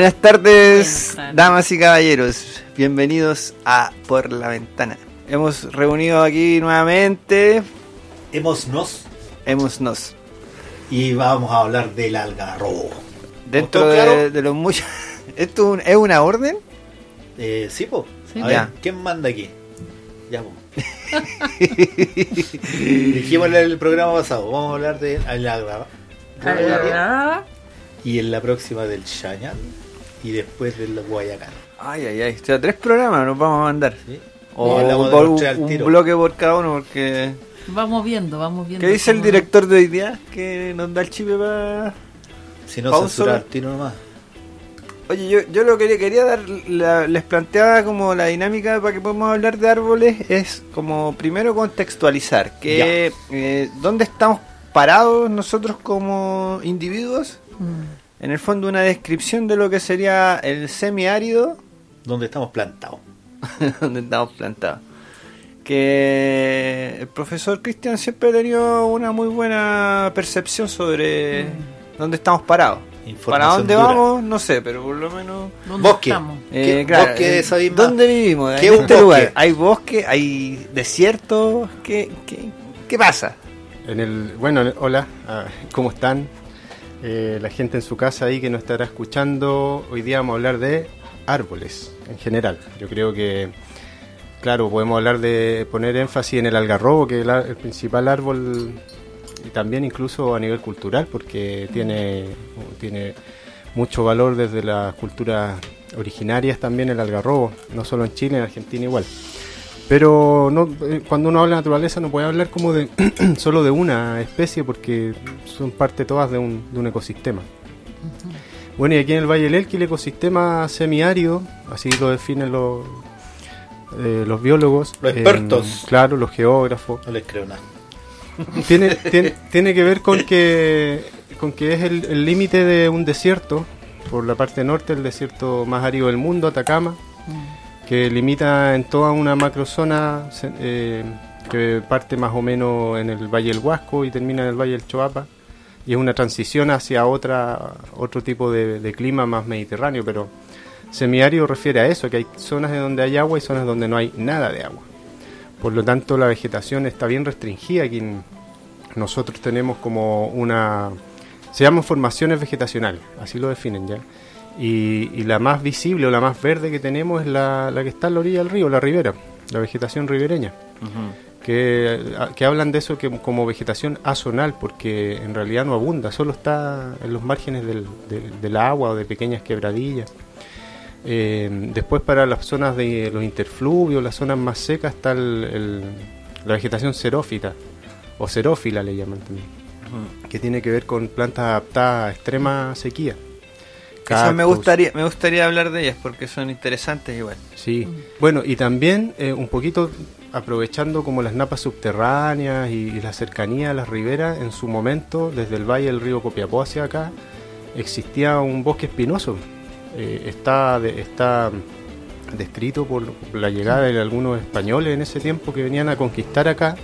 Buenas tardes, damas y caballeros. Bienvenidos a Por la Ventana. Hemos reunido aquí nuevamente. Hemos nos. Hemos nos. Y vamos a hablar del algarrobo. Dentro de, de, los muchos. ¿Esto es una orden? Eh, sí, po. Sí, a ver, ya. ¿quién manda aquí? Ya, po. Dijimos en el programa pasado, vamos a hablar del algarrobo. Y en la próxima del Chañal. Y después del Guayacán. Ay, ay, ay. O sea, tres programas nos vamos a mandar. ¿sí? O un, un bloque por cada uno, porque. Vamos viendo, vamos viendo. ¿Qué dice el director de hoy día? Que nos da el chipe para. Si no, censurar tiro nomás. Oye, yo, yo lo que le quería dar, la- les planteaba como la dinámica para que podamos hablar de árboles es como primero contextualizar que eh, dónde estamos parados nosotros como individuos, Mm. En el fondo una descripción de lo que sería el semiárido Donde estamos plantados. donde estamos plantados. Que el profesor Cristian siempre ha tenido una muy buena percepción sobre dónde estamos parados. ¿Para dónde dura. vamos? No sé, pero por lo menos... ¿Dónde Bosque. estamos? Eh, ¿Qué claro, bosque de esa misma- ¿Dónde vivimos? ¿Qué en este bosque? lugar. ¿Hay bosque? ¿Hay desierto? ¿Qué, qué, qué pasa? En el, bueno, hola, ah, ¿cómo están? Eh, la gente en su casa ahí que nos estará escuchando, hoy día vamos a hablar de árboles en general. Yo creo que, claro, podemos hablar de poner énfasis en el algarrobo, que es el, el principal árbol, y también incluso a nivel cultural, porque tiene, tiene mucho valor desde las culturas originarias también el algarrobo, no solo en Chile, en Argentina igual. Pero no, eh, cuando uno habla de naturaleza no puede hablar como de solo de una especie porque son parte todas de un, de un ecosistema. Bueno, y aquí en el Valle del Elqui el ecosistema semiárido, así lo definen los, eh, los biólogos. Los expertos. eh, claro, los geógrafos. No les creo nada. Tiene, tiene, tiene que ver con que, con que es el el límite de un desierto, por la parte norte, el desierto más árido del mundo, Atacama, Mm. Que limita en toda una macrozona eh, que parte más o menos en el Valle del Huasco y termina en el Valle del Choapa. Y es una transición hacia otra, otro tipo de, clima más mediterráneo, pero semiárido refiere a eso, que hay zonas en donde hay agua y zonas donde no hay nada de agua. Por lo tanto, la vegetación está bien restringida. Aquí nosotros tenemos como una... Se llaman formaciones vegetacionales, así lo definen ya. Y, y la más visible o la más verde que tenemos es la, la que está en la orilla del río, la ribera, la vegetación ribereña. Que, que hablan de eso que, como vegetación azonal, porque en realidad no abunda, solo está en los márgenes del, del- del agua o de pequeñas quebradillas. Eh, después para las zonas de los interfluvios, las zonas más secas, está el- el- la vegetación xerófita, o xerófila le llaman también, que tiene que ver con plantas adaptadas a extrema sequía. Me gustaría, me gustaría hablar de ellas porque son interesantes igual. Sí, bueno, y también eh, un poquito aprovechando como las napas subterráneas y, y la cercanía a las riberas, en su momento, desde el valle del río Copiapó hacia acá, existía un bosque espinoso. Eh, está, de- está descrito por la llegada de algunos españoles en ese tiempo que venían a conquistar acá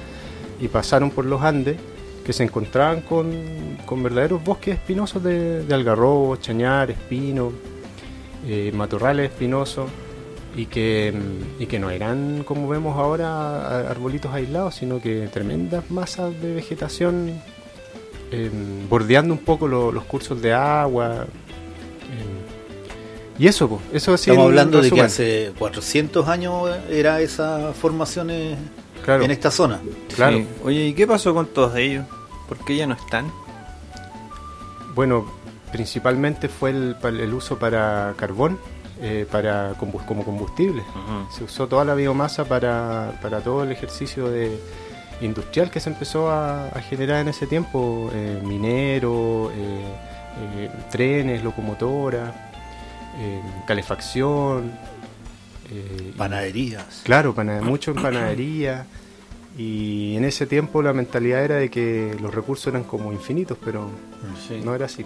y pasaron por los Andes, que se encontraban con, con verdaderos bosques espinosos de, de algarrobo, chañar, espino, eh, matorrales espinosos y que, mm, y que no eran como vemos ahora arbolitos aislados, sino que tremendas masas de vegetación eh, bordeando un poco lo- los cursos de agua. eh, y eso, pues, eso así Estamos hablando de que hace 400 años era esas formaciones Claro, en esta zona. claro. Sí. Oye, ¿y qué pasó con todos ellos? ¿Por qué ya no están? Bueno, principalmente fue el, el uso para carbón, eh, para como combustible. Se usó toda la biomasa para, para todo el ejercicio de industrial que se empezó a, a generar en ese tiempo, eh, minero, eh, eh, trenes, locomotoras, eh, calefacción, eh, Panaderías. Claro, pana- mucho en panadería. Y en ese tiempo la mentalidad era de que los recursos eran como infinitos, pero Sí. no era así.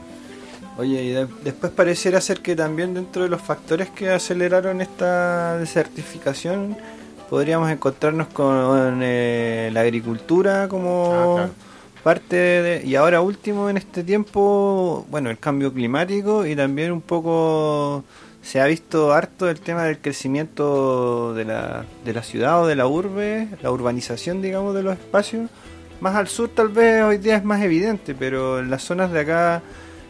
Oye, y de- después pareciera ser que también dentro de los factores que aceleraron esta desertificación podríamos encontrarnos con eh, la agricultura como Ah, claro. parte de... Y ahora último en este tiempo, bueno, el cambio climático y también un poco se ha visto harto el tema del crecimiento de la, de la ciudad o de la urbe, la urbanización, digamos, de los espacios. Más al sur tal vez hoy día es más evidente, pero en las zonas de acá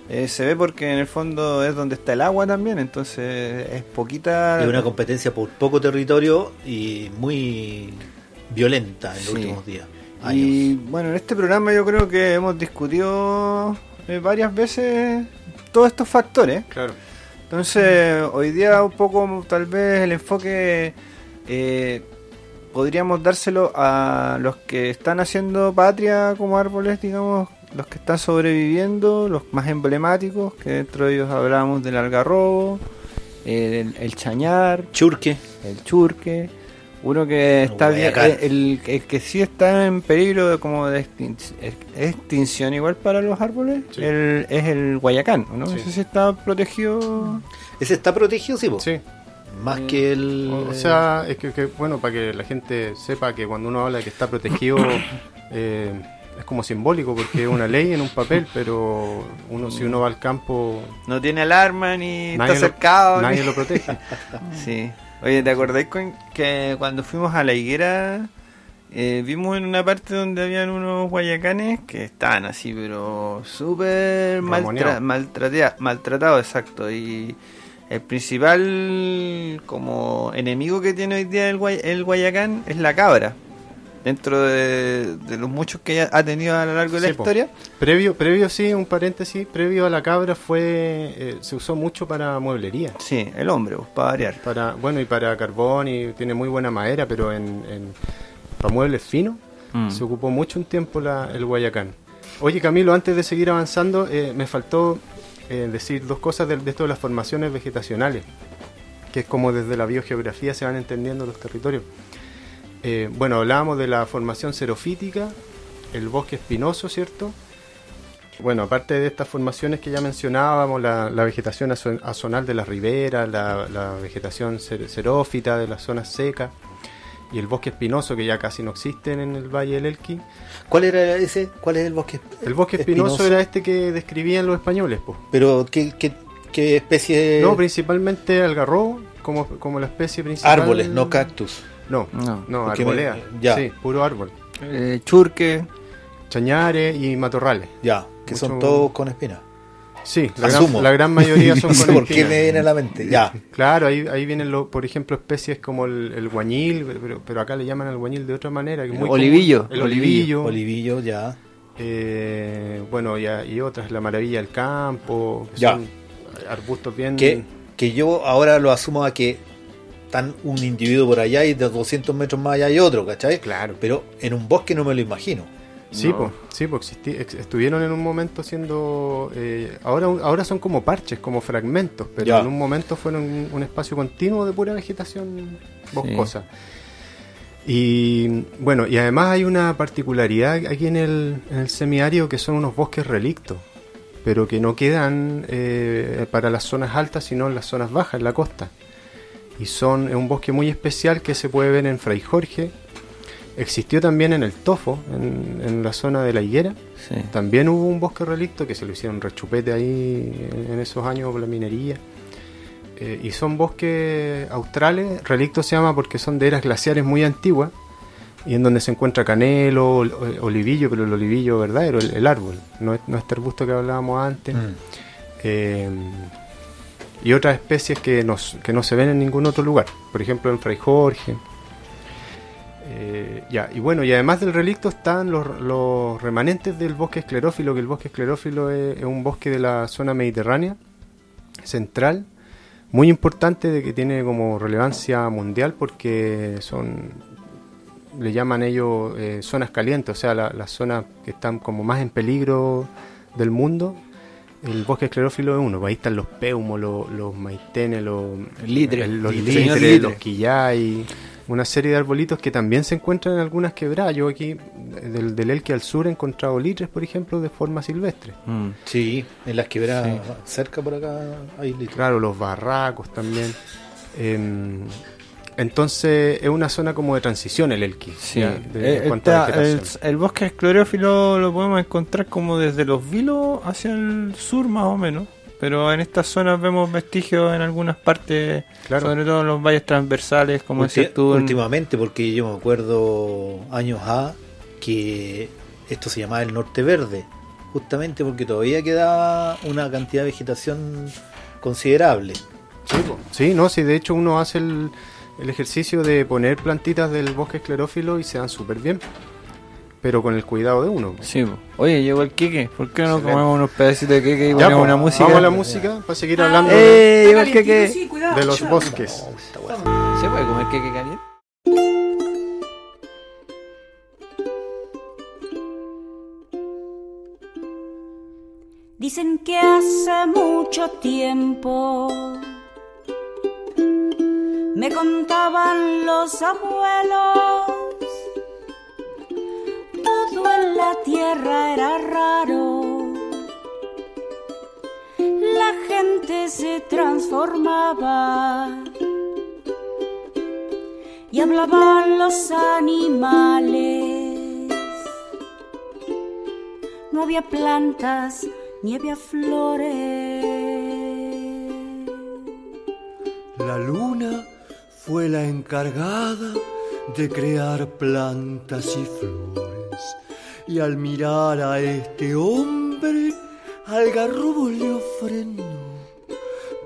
eh, se ve porque en el fondo es donde está el agua también, entonces es poquita... Es una competencia por poco territorio y muy violenta en los Sí. últimos días. Y años. bueno, en este programa yo creo que hemos discutido eh, varias veces todos estos factores. Claro. Entonces, hoy día un poco tal vez el enfoque eh, podríamos dárselo a los que están haciendo patria como árboles, digamos, los que están sobreviviendo, los más emblemáticos, que dentro de ellos hablábamos del algarrobo, el, el chañar, Churque. el churque, uno que está bien, guayacán. eh, el, el que sí está en peligro de como de extin- ex- extinción igual para los árboles, Sí. el- es el guayacán, ¿no? Sí. Ese sí está protegido. Ese está protegido, sí, po. Sí. Más que el. O, o sea, es que, que, bueno, para que la gente sepa que cuando uno habla de que está protegido, eh, es como simbólico porque es una ley en un papel, pero uno si uno va al campo, No tiene alarma ni está lo- cercado. nadie ni- lo protege. Sí. Oye, ¿te acordáis con que cuando fuimos a la higuera eh, vimos en una parte donde habían unos guayacanes que estaban así, pero súper maltra maltratados, exacto. Y el principal como enemigo que tiene hoy día el, guay- el guayacán es la cabra. Dentro de, de los muchos que ha tenido a lo largo de la po. historia. Previo, previo sí, un paréntesis, previo a la cabra fue, eh, se usó mucho para mueblería. Sí, el hombre, pues, para variar. Para, bueno, y para carbón y tiene muy buena madera, pero en, en- para muebles finos Mm. se ocupó mucho un tiempo la- el guayacán. Oye Camilo, antes de seguir avanzando, eh, me faltó eh, decir dos cosas de, de esto de las formaciones vegetacionales, que es como desde la biogeografía se van entendiendo los territorios. Eh, bueno, hablábamos de la formación xerofítica, el bosque espinoso, ¿cierto? Bueno, aparte de estas formaciones que ya mencionábamos, la, la vegetación azo- azonal de las riberas, la, la vegetación xerófita de las zonas secas y el bosque espinoso que ya casi no existen en el Valle del Elqui. ¿Cuál era ese? ¿Cuál es el bosque? El bosque espinoso, era este que describían los españoles, pues. Pero, ¿qué, qué, qué especie? No, principalmente algarrobo, como, como la especie principal. Árboles, no cactus. No, No, no, arbolea. me- ya. Sí, puro árbol. Eh, churque. Chañares y matorrales. Ya, que son todos con espinas. Sí, la gran, la gran mayoría son no sé con por qué me viene a la mente. Ya. Claro, ahí, ahí vienen, lo- por ejemplo, especies como el, el guañil, pero, pero acá le llaman al guañil de otra manera. Que muy común. Olivillo, El olivillo. olivillo. Ya. eh, bueno, y, y otras, la maravilla del campo. que Ya. son arbustos bien... Que, que yo ahora lo asumo a que están un individuo por allá y de 200 metros más allá hay otro, ¿cachai? Claro. Pero en un bosque no me lo imagino. Sí, No. pues, sí, pues existi- ex- estuvieron en un momento siendo... eh, ahora, ahora son como parches, como fragmentos, pero Ya. en un momento fueron un, un espacio continuo de pura vegetación boscosa. Y bueno, y además hay una particularidad aquí en el, en el semiárido que son unos bosques relictos, pero que no quedan eh, para las zonas altas, sino en las zonas bajas, en la costa. Y son es un bosque muy especial que se puede ver en Fray Jorge. Existió también en el Tofo, en, en la zona de la higuera. Sí. También hubo un bosque relicto que se lo hicieron rechupete ahí en, en esos años por la minería. Eh, y son bosques australes, relicto se llama porque son de eras glaciares muy antiguas y en donde se encuentra canelo, ol- olivillo, pero el olivillo verdadero, el, el árbol, no, es- no este arbusto que hablábamos antes. Mm. Eh, y otras especies que, nos- que no se ven en ningún otro lugar, por ejemplo en Fray Jorge. Eh, ya, y bueno, y además del relicto están los, remanentes del bosque esclerófilo, que el bosque esclerófilo es, un bosque de la zona mediterránea central, muy importante, de que tiene como relevancia mundial porque son le llaman ellos eh, zonas calientes, o sea, la- las zonas que están como más en peligro del mundo. El bosque esclerófilo es uno, ahí están los peumos, los, los maitenes, los Litre. el- los litres, litre. los quillay, una serie de arbolitos que también se encuentran en algunas quebradas. Yo aquí, del, del Elqui al sur, he encontrado litres, por ejemplo, de forma silvestre. Mm. Sí, en las quebradas cerca por acá hay litros. Claro, los barracos también. Em, entonces es una zona como de transición el Elqui. Sí, ya, de- en Eh, el, vegetación. el bosque esclerófilo lo podemos encontrar como desde los vilos hacia el sur más o menos, pero en estas zonas vemos vestigios en algunas partes, Claro. sobre todo en los valles transversales, como Ulti- decías tú. en- Últimamente, porque yo me acuerdo años A que esto se llamaba el norte verde, justamente porque todavía quedaba una cantidad de vegetación considerable. Sí, no, sí, de hecho uno hace el, el ejercicio de poner plantitas del bosque esclerófilo y se dan súper bien, pero con el cuidado de uno. Sí, po. oye, llegó el queque, ¿por qué no Excelente. comemos unos pedacitos de queque y Ya, ponemos una música? Vamos a la música para seguir Ah, hablando de, ¡Eh, llegó el sí, cuidado. de los bosques. ¿Se puede comer queque caliente? Dicen que hace mucho tiempo me contaban los abuelos, todo en la tierra era raro, la gente se transformaba y hablaban los animales. No había plantas ni había flores. La luna fue la encargada de crear plantas y flores. Y al mirar a este hombre, Algarrobo le ofrendó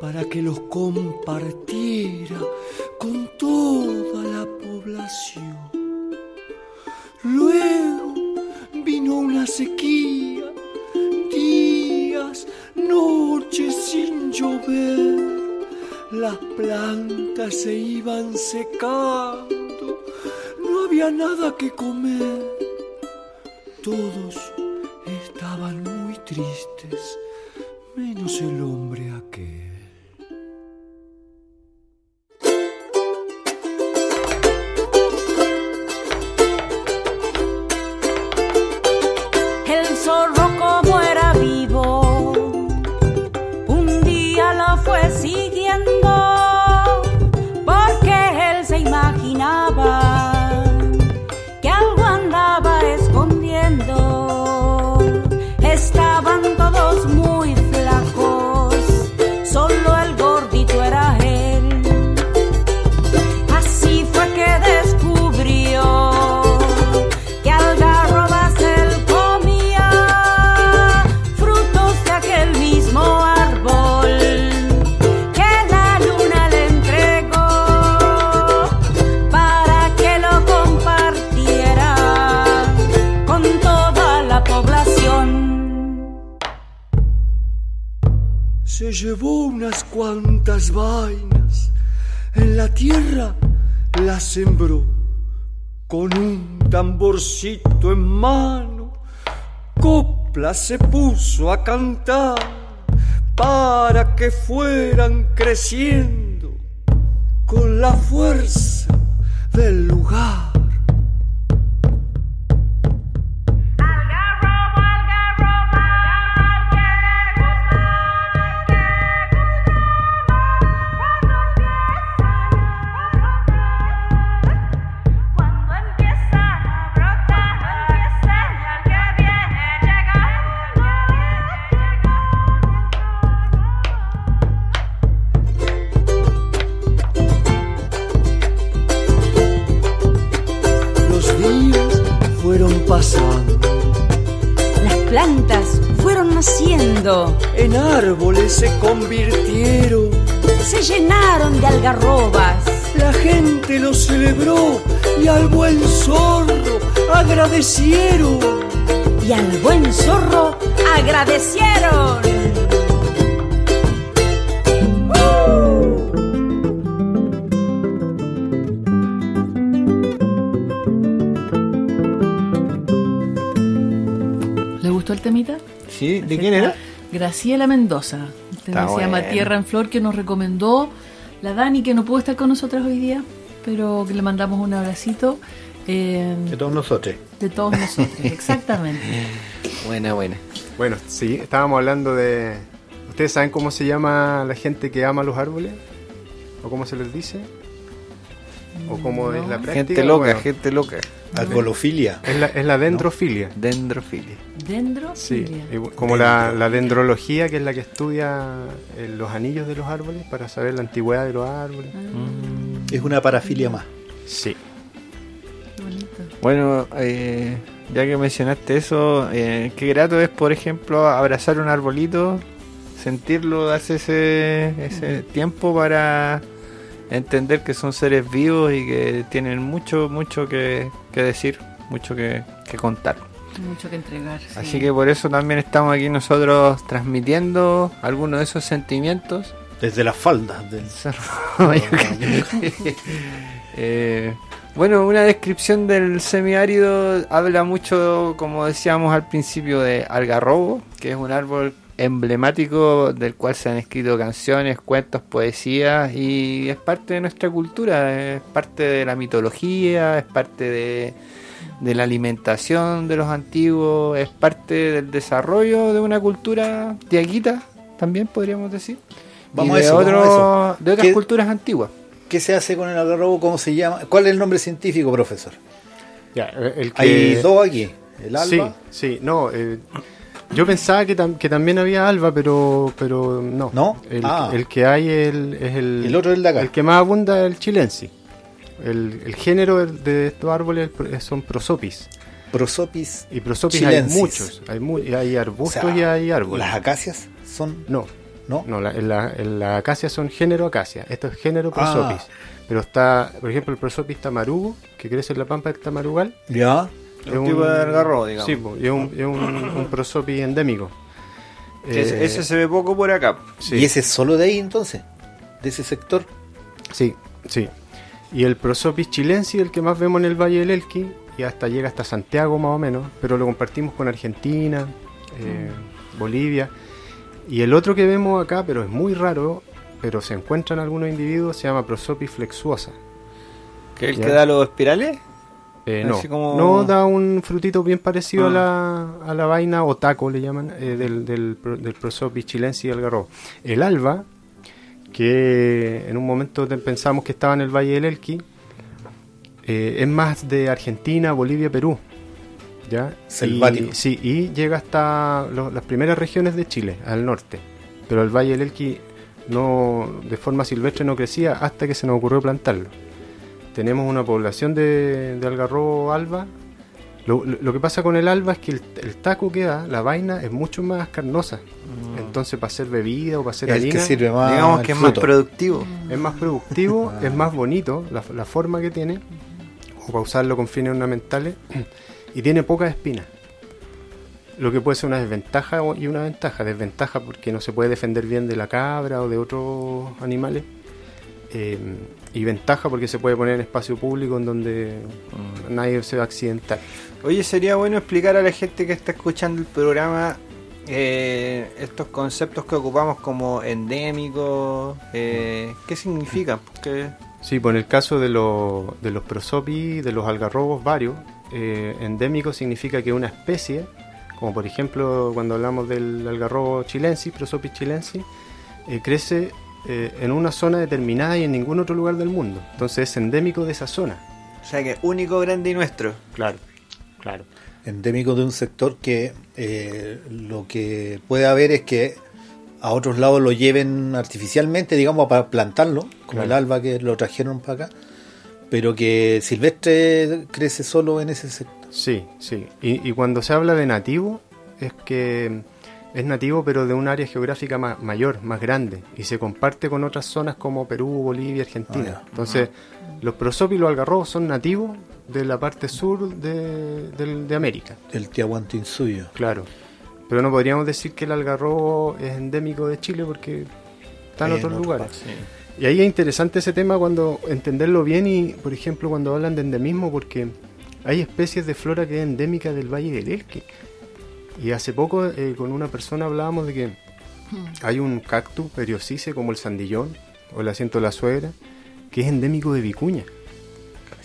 para que los compartiera con toda la población. Luego vino una sequía, días, noches sin llover. Las plantas se iban secando, no había nada que comer. Todos estaban muy tristes, menos el hombre se puso a cantar para que fueran creciendo con la fuerza Graciela Mendoza. Tema se llama. Tierra en Flor que nos recomendó la Dani que no pudo estar con nosotras hoy día, pero que le mandamos un abracito eh, De todos nosotros. de todos nosotros. Exactamente. Buena, buena. Bueno, sí, estábamos hablando de... ¿Ustedes saben cómo se llama la gente que ama los árboles? ¿O cómo se les dice? ¿O cómo es la práctica? Gente loca, Bueno, gente loca. Arbolofilia. Es la, es la dendrofilia. Dendrofilia. Sí, Dendrofilia. y como la, la dendrología, que es la que estudia eh, los anillos de los árboles para saber la antigüedad de los árboles. Es una parafilia más. Sí. Qué bonito. Bueno, eh, ya que mencionaste eso, eh, qué grato es, por ejemplo, abrazar un arbolito, sentirlo, darse ese, ese tiempo para entender que son seres vivos y que tienen mucho, mucho que, que decir, mucho que, que contar. Mucho que entregar. sí. Así que por eso también estamos aquí nosotros transmitiendo algunos de esos sentimientos. Desde las faldas del Eh, bueno, una descripción del semiárido habla mucho, como decíamos al principio, de algarrobo, que es un árbol emblemático del cual se han escrito canciones, cuentos, poesías y es parte de nuestra cultura, es parte de la mitología, es parte de, de la alimentación de los antiguos, es parte del desarrollo de una cultura tiaguita, también podríamos decir. Vamos y a de, eso, vamos a otro- eso. de otras ¿Qué- culturas antiguas. ¿Qué se hace con el algarrobo? ¿Cómo se llama? ¿Cuál es el nombre científico, profesor? Ya, el que... Hay dos aquí. El alba. Sí, sí, no. eh, yo pensaba que, tam- que también había alba, pero pero no. ¿No? El, Ah. el que hay el, es el. El otro es el de acá. El que más abunda es el chilensi. El, el género de estos árboles son prosopis. Prosopis. Y prosopis Chilensis. hay muchos. Hay, mu- hay O arbustos sea, y hay árboles. Las acacias son. No, ¿No? no, la, en la, la acacia son género acacia. Esto es género Ah. prosopis. Pero está, por ejemplo, el prosopis tamarugo, que crece en la pampa del tamarugal. Ya. Un tipo de algarrobo, digamos. Sí, po, y es un, es un, un prosopis endémico. Ese, Eh, ese se ve poco por acá. sí, ¿Y ese es solo de ahí entonces? ¿De ese sector? Sí, sí. Y el prosopis chilensis, el que más vemos en el Valle del Elqui, y hasta llega hasta Santiago más o menos, pero lo compartimos con Argentina, eh, Bolivia. Y el otro que vemos acá, pero es muy raro, pero se encuentra en algunos individuos, se llama prosopis flexuosa. ¿Que el que da los espirales? Eh, no, como- no da un frutito bien parecido Ah. a, la, a la vaina o taco, le llaman, eh, del, del, del prosopis chilensis y algarrobo. El alba, que en un momento pensamos que estaba en el Valle del Elqui, eh, es más de Argentina, Bolivia, Perú. ¿ya? Selvático. Y, sí, y llega hasta lo- las primeras regiones de Chile, al norte. Pero el Valle del Elqui no, de forma silvestre no crecía hasta que se nos ocurrió plantarlo tenemos una población de, de algarrobo alba. Lo, lo- lo que pasa con el alba es que el, el taco que da, la vaina, es mucho más carnosa. Entonces, para hacer bebida o para hacer el harina, que sirve más. Digamos que es más productivo. es más productivo, es más bonito la, la forma que tiene, o para usarlo con fines ornamentales, y tiene pocas espinas. Lo que puede ser una desventaja y una ventaja. Desventaja porque no se puede defender bien de la cabra o de otros animales. Eh, y ventaja porque se puede poner en espacio público en donde nadie se va a accidentar. Oye, sería bueno explicar a la gente que está escuchando el programa eh, estos conceptos que ocupamos como endémicos. Eh, ¿Qué significan? Porque Sí, pues en el caso de, los de los prosopis, de los algarrobos varios, eh, endémico significa que una especie, como por ejemplo cuando hablamos del algarrobo chilensis, prosopis chilensis, crece eh, en una zona determinada y en ningún otro lugar del mundo. Entonces es endémico de esa zona. O sea que único, grande y nuestro. Claro, claro. endémico de un sector que eh, lo que puede haber es que a otros lados lo lleven artificialmente, digamos, para plantarlo, como Claro. el alba que lo trajeron para acá, pero que silvestre crece solo en ese sector. Sí, sí. Y, y cuando se habla de nativo, es que es nativo pero de un área geográfica ma- mayor, más grande, y se comparte con otras zonas como Perú, Bolivia, Argentina. Ah. Entonces, los prosopis y los algarrobos son nativos de la parte sur de, del- de América, El Tiahuantinsuyo. claro. Pero no podríamos decir que el algarrobo es endémico de Chile porque está en En otros otras lugares. Y ahí es interesante ese tema cuando entenderlo bien y, por ejemplo, cuando hablan de endemismo, porque hay especies de flora que es endémica del Valle del Elqui. Y hace poco eh, con una persona hablábamos de que hay un cactus periocice como el sandillón o el asiento de la suegra que es endémico de Vicuña.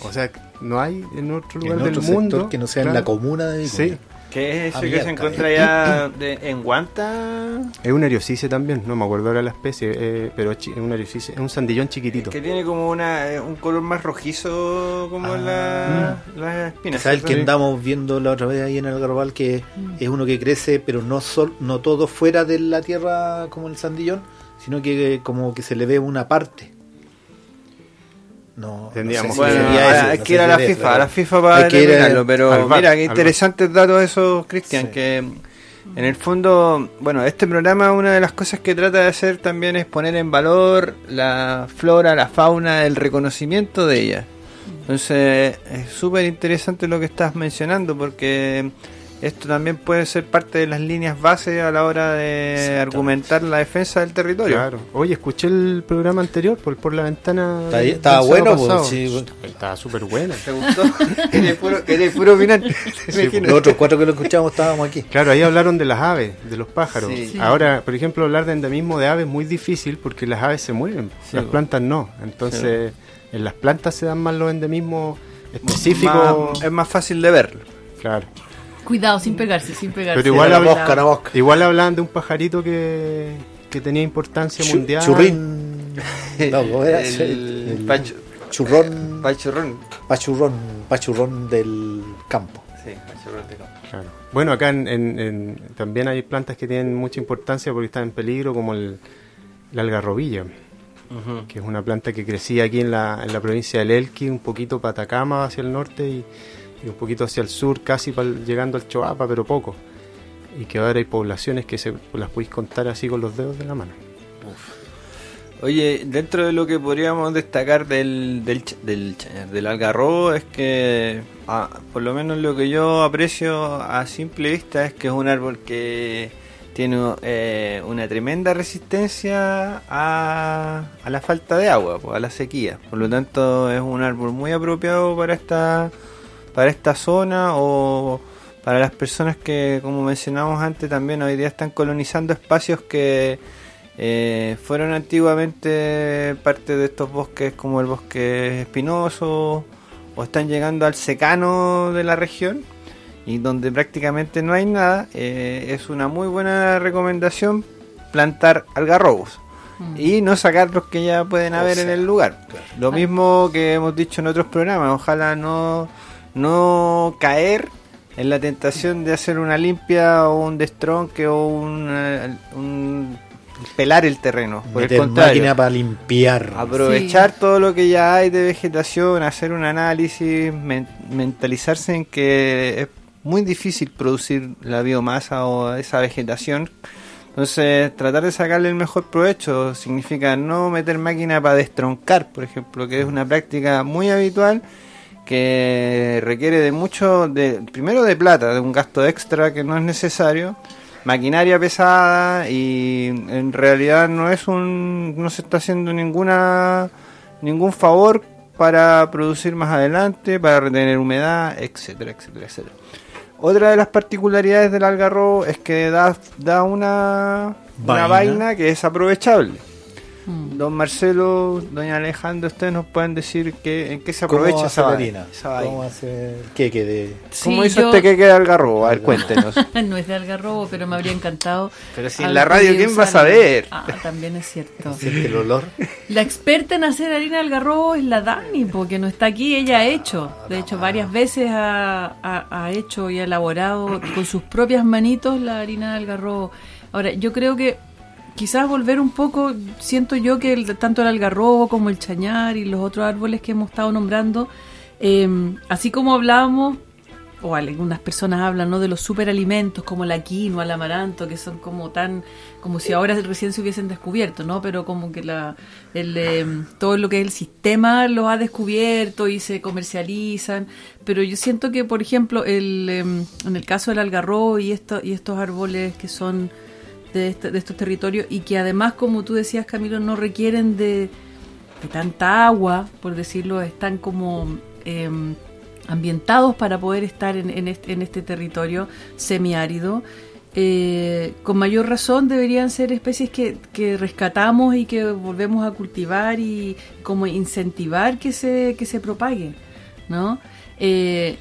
O sea, no hay en otro lugar en del otro sector mundo que no sea en la comuna de Vicuña. Sí, ¿Qué es ese que se encuentra eh. allá de- en Guanta? es un eriocice también, no me acuerdo ahora la especie, eh, pero es chi- es un eriocice, es un sandillón chiquitito. Que tiene como una, eh, un color más rojizo como en la, las espinas. Quizá el que andamos viendo la otra vez ahí en el Garrobal, que es uno que crece, pero no sol, no todo fuera de la tierra como el sandillón, sino que como que se le ve una parte. No, Tendríamos no sé si Bueno, sería hay no que ir a la FIFA, a la FIFA para determinarlo, pero al mira, qué interesantes datos esos, Cristian, Sí. que en el fondo, bueno, este programa una de las cosas que trata de hacer también es poner en valor la flora, la fauna, el reconocimiento de ella. Entonces, es súper interesante lo que estás mencionando porque esto también puede ser parte de las líneas base a la hora de argumentar la defensa del territorio. Claro. Oye, escuché el programa anterior por, por la ventana. Está- del estaba bueno, pues, sí. Estaba súper bueno. ¿Te gustó? ¿Querés puro, querés puro? Me imagino. Los otros cuatro que lo escuchamos estábamos aquí. Claro, ahí hablaron de las aves, de los pájaros. Sí. Ahora, por ejemplo, hablar de endemismo de aves es muy difícil porque las aves se mueven, Sí, las po. plantas no. Entonces, en las plantas se dan más los endemismos específicos. Más- es más fácil de verlo. Claro. Cuidado, sin pegarse, sin pegarse. Pero igual la habla- mosca, la mosca. Igual hablaban de un pajarito que, que tenía importancia Chu- mundial. Churrín. No, ¿cómo era? El, El pacho- churrón. pachurrón. Pachurrón. Pachurrón del campo. Sí, pachurrón de campo. Claro. Bueno, acá en, en- en- también hay plantas que tienen mucha importancia porque están en peligro, como el, la algarrobilla, que es una planta que crecía aquí en la, en la provincia del Elqui, un poquito para Atacama hacia el norte y, y un poquito hacia el sur, casi pa'l- llegando al Choapa, pero poco. Y que ahora hay poblaciones que se, las podéis contar así con los dedos de la mano. Oye, dentro de lo que podríamos destacar del, del, del, del algarrobo es que, por lo menos lo que yo aprecio a simple vista es que es un árbol que tiene eh, una tremenda resistencia a, a la falta de agua, a la sequía. Por lo tanto, es un árbol muy apropiado para esta, para esta zona o para las personas que, como mencionamos antes, también hoy día están colonizando espacios que eh, fueron antiguamente parte de estos bosques como el bosque espinoso o están llegando al secano de la región y donde prácticamente no hay nada, eh, es una muy buena recomendación plantar algarrobos Mm. y no sacar los que ya pueden O haber en el lugar. Lo mismo que hemos dicho en otros programas, ojalá no, no caer en la tentación de hacer una limpia o un destronque o un, eh, un pelar el terreno. Por el Meter contrario, máquina para limpiar. aprovechar todo lo que ya hay de vegetación, hacer un análisis, men- mentalizarse en que es muy difícil producir la biomasa o esa vegetación. Entonces, tratar de sacarle el mejor provecho significa no meter máquina para destroncar, por ejemplo, que es una práctica muy habitual que requiere de mucho, de primero de plata, de un gasto extra que no es necesario, maquinaria pesada y en realidad no es un, no se está haciendo ninguna ningún favor para producir más adelante, para retener humedad, etcétera, etcétera, etcétera. Otra de las particularidades del algarrobo es que da, da una, una Vaina. vaina que es aprovechable. Mm. Don Marcelo, doña Alejandra, ustedes nos pueden decir que, en qué se ¿Cómo aprovecha esa vaina. harina? esa vaina. ¿Cómo queque de...? ¿Cómo Sí, hizo yo- este que queda algarrobo? A ver, cuéntenos. no es de algarrobo, pero me habría encantado. Pero si en la radio, de ¿quién va a saber? Ah, también es cierto. ¿Siente el olor? La experta en hacer harina de algarrobo es la Dani, porque no está aquí, ella ha hecho. De hecho, varias veces ha, ha- ha hecho y ha elaborado con sus propias manitos la harina de algarrobo. Ahora, yo creo que quizás volver un poco, siento yo que el- tanto el algarrobo como el chañar y los otros árboles que hemos estado nombrando, eh, así como hablábamos o algunas personas hablan ¿no? de los superalimentos como la quinoa, el amaranto, que son como tan, como si ahora recién se hubiesen descubierto, ¿no? Pero como que la, el, eh, todo lo que es el sistema los ha descubierto y se comercializan. Pero yo siento que, por ejemplo, el, eh, en el caso del algarrobo y, esto, y estos árboles que son de, este- de estos territorios y que además, como tú decías, Camilo, no requieren de, tanta agua, por decirlo, están como... em, ambientados para poder estar este, en este territorio semiárido. Eh, con mayor razón deberían ser especies que, que rescatamos y que volvemos a cultivar y como incentivar que se, que se propaguen, ¿no? Eh,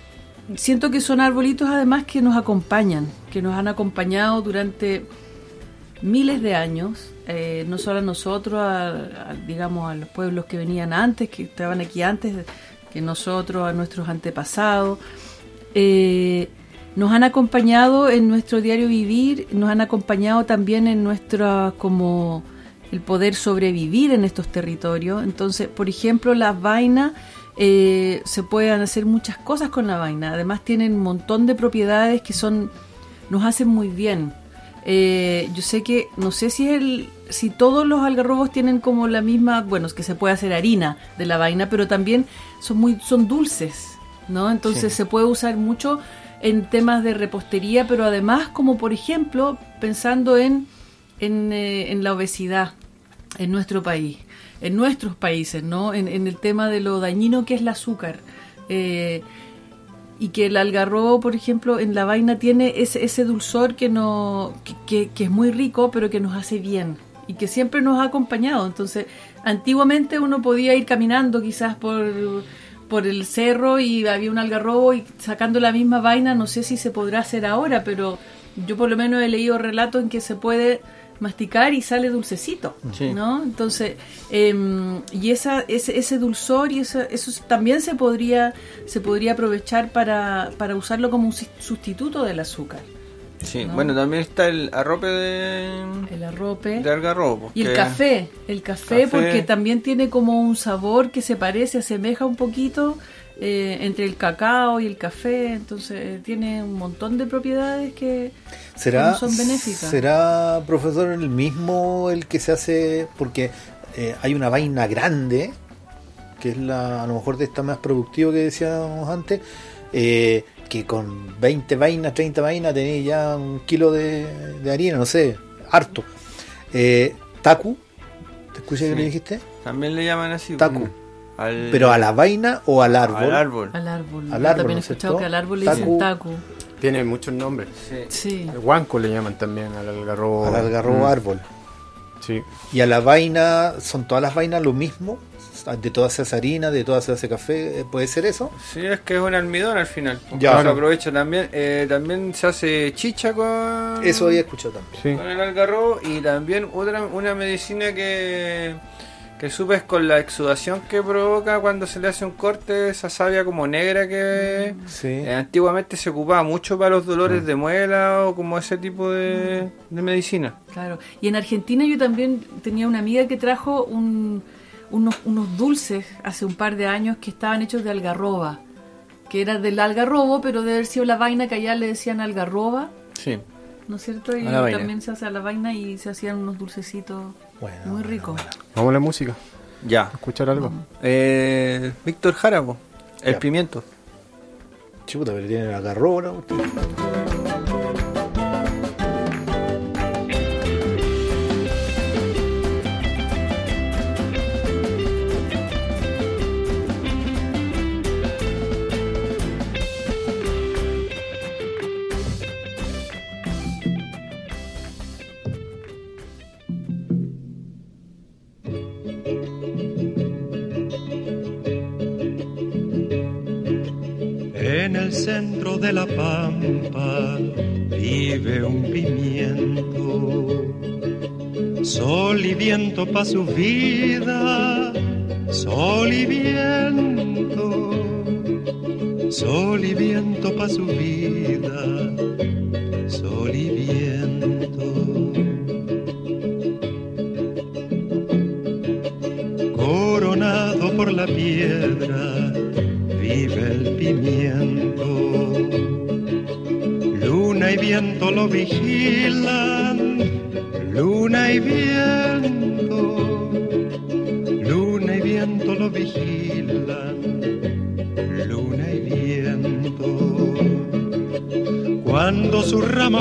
siento que son arbolitos además que nos acompañan, que nos han acompañado durante miles de años, eh, no solo a nosotros, a, digamos a los pueblos que venían antes, que estaban aquí antes que nosotros, a nuestros antepasados. Eh, nos han acompañado en nuestro diario vivir, nos han acompañado también en nuestra como el poder sobrevivir en estos territorios. Entonces, por ejemplo, las vainas eh, se pueden hacer muchas cosas con la vaina. Además, tienen un montón de propiedades que son nos hacen muy bien. Eh, yo sé que no sé si el si todos los algarrobos tienen como la misma, bueno, es que se puede hacer harina de la vaina, pero también son muy son dulces, ¿no? Entonces Sí. se puede usar mucho en temas de repostería, pero además como por ejemplo pensando en en, eh, en la obesidad en nuestro país, en nuestros países, ¿no? En, en el tema de lo dañino que es el azúcar. Eh, y que el algarrobo, por ejemplo, en la vaina tiene ese, ese dulzor que, no, que, es muy rico, pero que nos hace bien y que siempre nos ha acompañado. Entonces, antiguamente uno podía ir caminando quizás por, por el cerro y había un algarrobo y sacando la misma vaina, no sé si se podrá hacer ahora, pero yo por lo menos he leído relatos en que se puede masticar y sale dulcecito, Sí. ¿no? Entonces, em, y esa, ese, ese dulzor y esa- eso también se podría, se podría aprovechar para, para usarlo como un sustituto del azúcar. Sí, ¿no? bueno, también está el arrope de, El arrope. de algarrobo. Y el café, el café, Café. porque también tiene como un sabor que se parece, asemeja un poquito eh, entre el cacao y el café, entonces eh, tiene un montón de propiedades que, ¿Será, que no son benéficas. ¿Será, profesor, el mismo el que se hace? Porque eh, hay una vaina grande, que es la, a lo mejor de esta más productivo que decíamos antes, eh, que con 20 vainas, 30 vainas tenéis ya un kilo de, de harina, no sé, harto. Eh, taku, ¿te escuché que le dijiste? También le llaman así. Taku. Al, Pero a la vaina o al árbol. Al árbol. al árbol. Al Yo árbol, también ¿no he es escuchado que al árbol le dicen tacu. Tiene muchos nombres. Sí. Sí. El guanco le llaman también al algarrobo. Al algarrobo Mm, árbol. Sí. Y a la vaina, ¿son todas las vainas lo mismo? ¿De todas se hace harina, de todas se hace café? ¿Puede ser eso? Sí, es que es un almidón al final. Ya. Ya. Se aprovecha también. eh, también se hace chicha con, Eso había escuchado también. Sí. con el algarrobo. Y también otra una medicina que, que supe es con la exudación que provoca cuando se le hace un corte, esa savia como negra que Sí. eh, antiguamente se ocupaba mucho para los dolores de muela o como ese tipo de, de medicina. Claro. Y en Argentina yo también tenía una amiga que trajo un- unos, unos dulces hace un par de años que estaban hechos de algarroba. Que era del algarrobo, pero de haber sido la vaina que allá le decían algarroba, Sí. ¿no es cierto? Y vaina. también se hace a la vaina y se hacían unos dulcecitos Bueno, muy bueno, bueno. Vamos a la música. Ya. Escuchar algo. Eh, Víctor Jarabo, el Ya. pimiento. Chuta, pero tiene la garrona. Y viento pa' su vida, sol y viento. Sol y viento pa' su vida,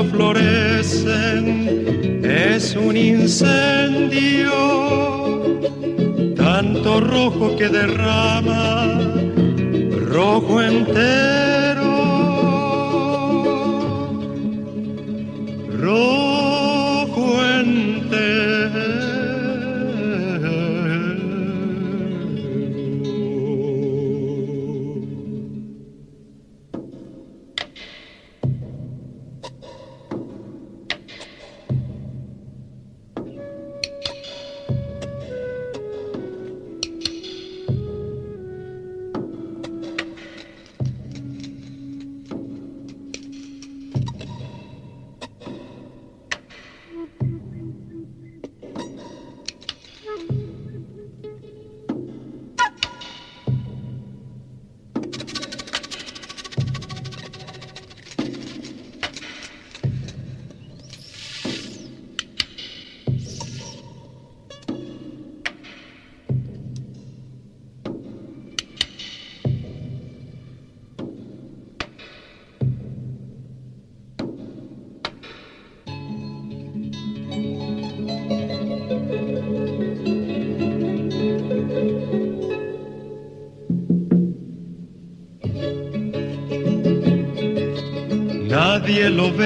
florecen, es un incendio tanto rojo que derrama, rojo entero, rojo entero.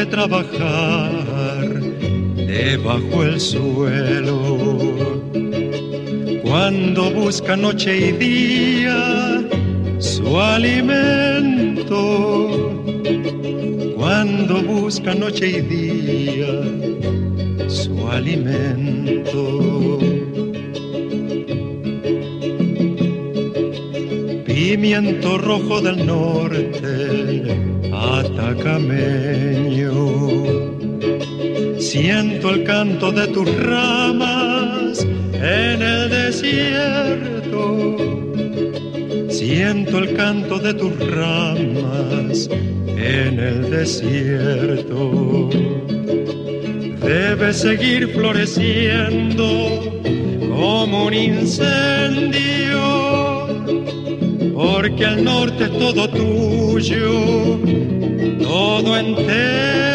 Ve trabajar debajo el suelo. Cuando busca noche y día su alimento. Cuando busca noche y día su alimento. Pimiento rojo del norte, atacameño. Siento el canto de tus ramas en el desierto. Siento el canto de tus ramas en el desierto. Debe seguir floreciendo como un incendio porque el norte es todo tuyo, todo entero.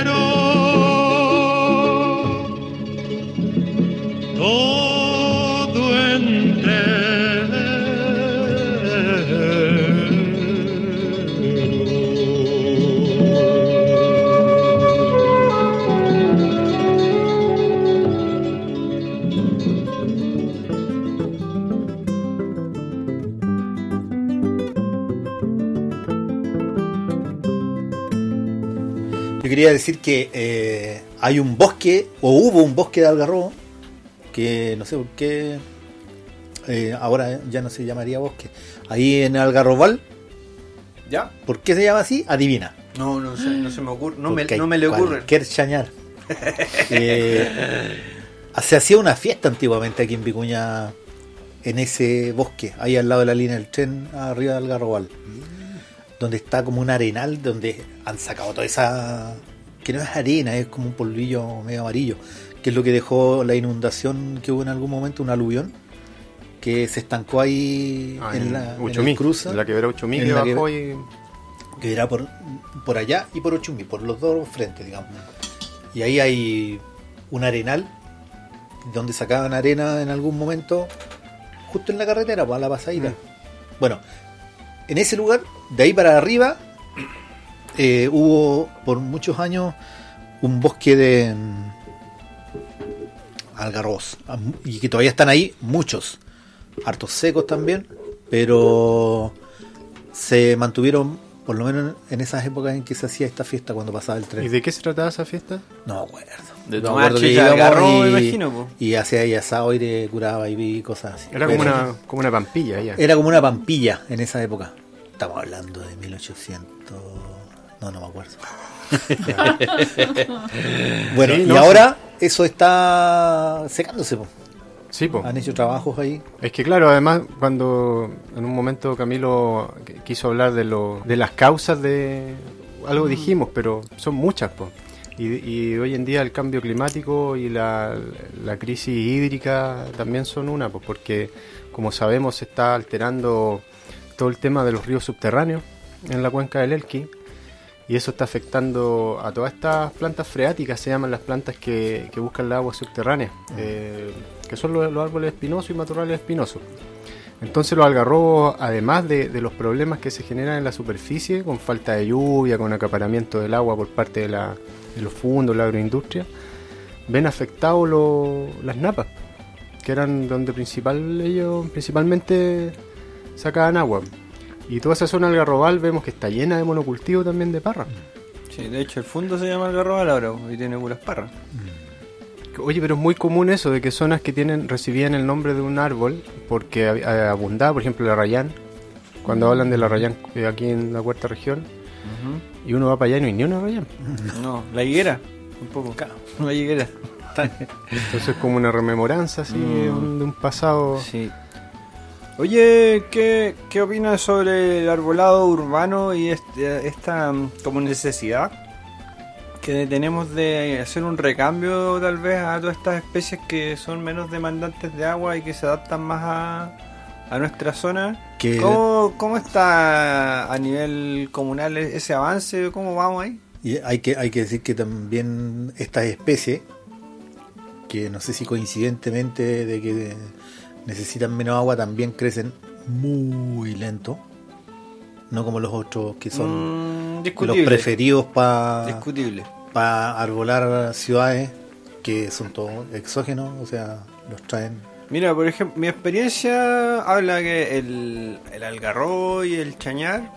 Yo quería decir que eh, hay un bosque, o hubo un bosque de algarrobo, que no sé por qué eh, ahora ya no se llamaría bosque. Ahí en Algarrobal, ¿Ya? ¿por qué se llama así? Adivina. No, no, sé, no se me ocurre. No, me, no me le ocurre. Cualquier chañar. Eh, se hacía una fiesta antiguamente aquí en Vicuña, en ese bosque, ahí al lado de la línea del tren, arriba del Algarrobal. Donde está como un arenal, donde han sacado toda esa. que no es arena, es como un polvillo medio amarillo. Que es lo que dejó la inundación que hubo en algún momento, un aluvión. Que se estancó ahí Ah, en, la, en Uchumí, cruza. la quebrada Uchumí En que la que- bajó y que era por, por allá y por Ochumí, por los dos frentes, digamos. Y ahí hay un arenal donde sacaban arena en algún momento, justo en la carretera, para la pasadita. Bueno, en ese lugar, de ahí para arriba, eh, hubo por muchos años un bosque de mm, algarrobos, y que todavía están ahí muchos, hartos secos también, pero se mantuvieron por lo menos en esas épocas en que se hacía esta fiesta cuando pasaba el ¿Y tren. de qué se trataba esa fiesta? No me acuerdo. De No tomar chicha y- imagino, po. Y hacía ahí asado y curaba y vi cosas así. Era como Pero una, como una pampilla ya. Era como una pampilla en esa época. Estamos hablando de 1800... No, no me acuerdo. bueno, Sí, y no, ahora eso está secándose. po. Sí, po. Han hecho trabajos ahí. Es que claro, además cuando en un momento Camilo qu- quiso hablar de lo, de las causas de algo dijimos, pero son muchas, po. Y, y hoy en día el cambio climático y la, la crisis hídrica también son una, pues porque como sabemos se está alterando todo el tema de los ríos subterráneos en la cuenca del Elqui y eso está afectando a todas estas plantas freáticas, se llaman las plantas que, que buscan la agua subterránea, eh, que son los, los árboles espinosos y matorrales espinosos. Entonces los algarrobos, además de, de los problemas que se generan en la superficie, con falta de lluvia, con acaparamiento del agua por parte de, la, de los fundos, la agroindustria, ven afectados las napas, que eran donde principal ellos principalmente sacaban agua. Y toda esa zona algarrobal vemos que está llena de monocultivo también de parra. Sí, de hecho el fondo se llama Algarrobal ahora y tiene puras parras. Oye, pero es muy común eso de que zonas que tienen recibían el nombre de un árbol porque eh, abundaba, por ejemplo, la Rayán. Cuando hablan de la Rayán eh, aquí en la cuarta región, y uno va para allá y no hay ni una Rayán. No, la higuera, un poco. La higuera. Entonces es como una rememoranza así de, un, de un pasado. Sí. Oye, ¿qué, qué opinas sobre el arbolado urbano y este- esta mm, como necesidad que tenemos de hacer un recambio tal vez a todas estas especies que son menos demandantes de agua y que se adaptan más a, a nuestra zona? Que- ¿Cómo, ¿Cómo está a nivel comunal ese avance? ¿Cómo vamos ahí? Y hay que, hay que decir que también estas especies, que no sé si coincidentemente de que necesitan menos agua, también crecen muy lento. No como los otros que son Mm, los preferidos para Discutible. arbolar ciudades, que son todos exógenos, o sea, los traen. Mira, por ejemplo, mi experiencia habla que el, el algarrobo y el chañar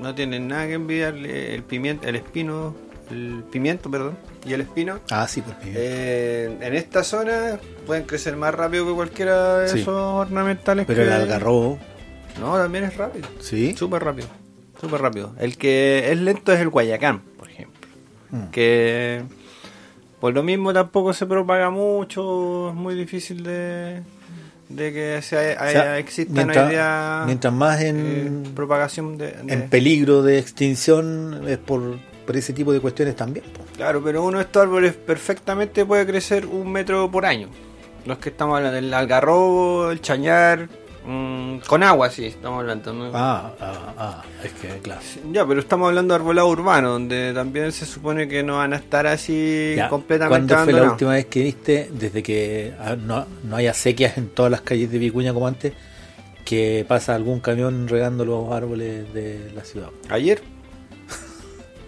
no tienen nada que envidiarle el pimiento, el espino, el pimiento, perdón, y el espino. Ah, sí, pues Eh, en esta zona pueden crecer más rápido que cualquiera de Sí. esos ornamentales. pero que- el algarrobo, No, también es rápido. sí. Súper rápido. Súper rápido. El que es lento es el guayacán, por ejemplo. Mm. Que por lo mismo tampoco se propaga mucho, es muy difícil de, de que se haya, O sea, exista mientras, una idea mientras más eh, en, propagación de, de- en peligro de extinción es por, por ese tipo de cuestiones también. pues. Claro, pero uno de estos árboles perfectamente puede crecer un metro por año. Los que estamos hablando, el algarrobo, el chañar, mm, con agua sí, estamos hablando. ¿no? Ah, ah, ah, es que claro. Ya, pero estamos hablando de arbolado urbano, donde también se supone que no van a estar así Ya, completamente ¿Cuándo fue la última vez que viste, desde que ah, no, no haya sequías en todas las calles de Vicuña como antes, que pasa algún camión regando los árboles de la ciudad? Ayer,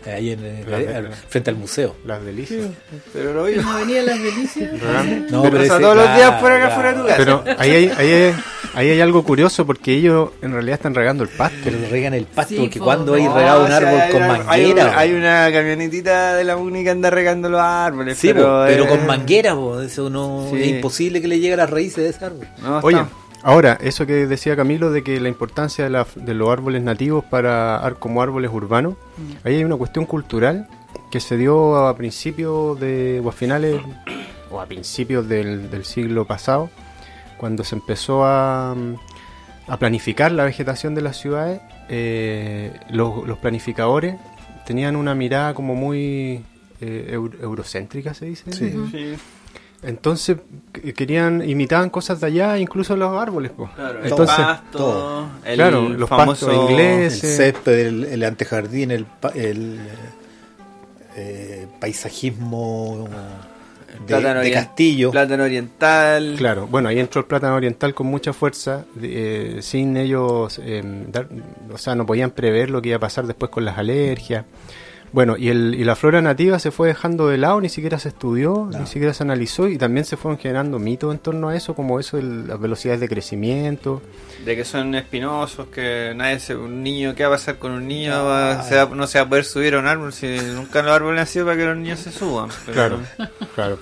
Ahí en, eh, Las de- al- frente al museo. Las delicias. pero. En Avenida Las Delicias. No, Pero, o sea, ese- todos los días por acá fuera de tu casa. Pero ahí hay, ahí, hay, ahí hay algo curioso porque ellos en realidad están regando el pasto. Pero lo regan el pasto, Sí, porque po. cuando hay No, regado un o sea, árbol hay con una- manguera. Hay una, hay una camionetita de la UNI que anda regando los árboles. Sí, po, pero, pero, eh, con manguera, po, eso no Sí. es imposible que le llegue a las raíces de ese árbol. no, Oye, está- ahora, eso que decía Camilo de que la importancia de, la- de los árboles nativos para ar- como árboles urbanos, ahí hay una cuestión cultural que se dio a principios de, o a finales, o a principios del, del siglo pasado, cuando se empezó a, a planificar la vegetación de las ciudades, eh, los, los planificadores tenían una mirada como muy eh, euro- eurocéntrica, se dice. Sí. sí, Entonces que- querían, imitaban cosas de allá, incluso los árboles. po. claro, el Entonces, pasto, todo. el Claro, los famoso pastos ingleses. El césped, el, el antejardín, el, pa- el eh, paisajismo de, castillo. plátano oriental. Claro, bueno, ahí entró el plátano oriental con mucha fuerza, eh, sin ellos, eh, dar- o sea, no podían prever lo que iba a pasar después con las alergias. Bueno, y, el, y la flora nativa se fue dejando de lado, ni siquiera se estudió, No. ni siquiera se analizó, y también se fueron generando mitos en torno a eso, como eso de las velocidades de crecimiento. De que son espinosos, que nadie se, un niño, ¿qué va a pasar con un niño? Ah. Va- se va- no se va a poder subir a un árbol si nunca los árboles han sido para que los niños se suban. pero- Claro, claro.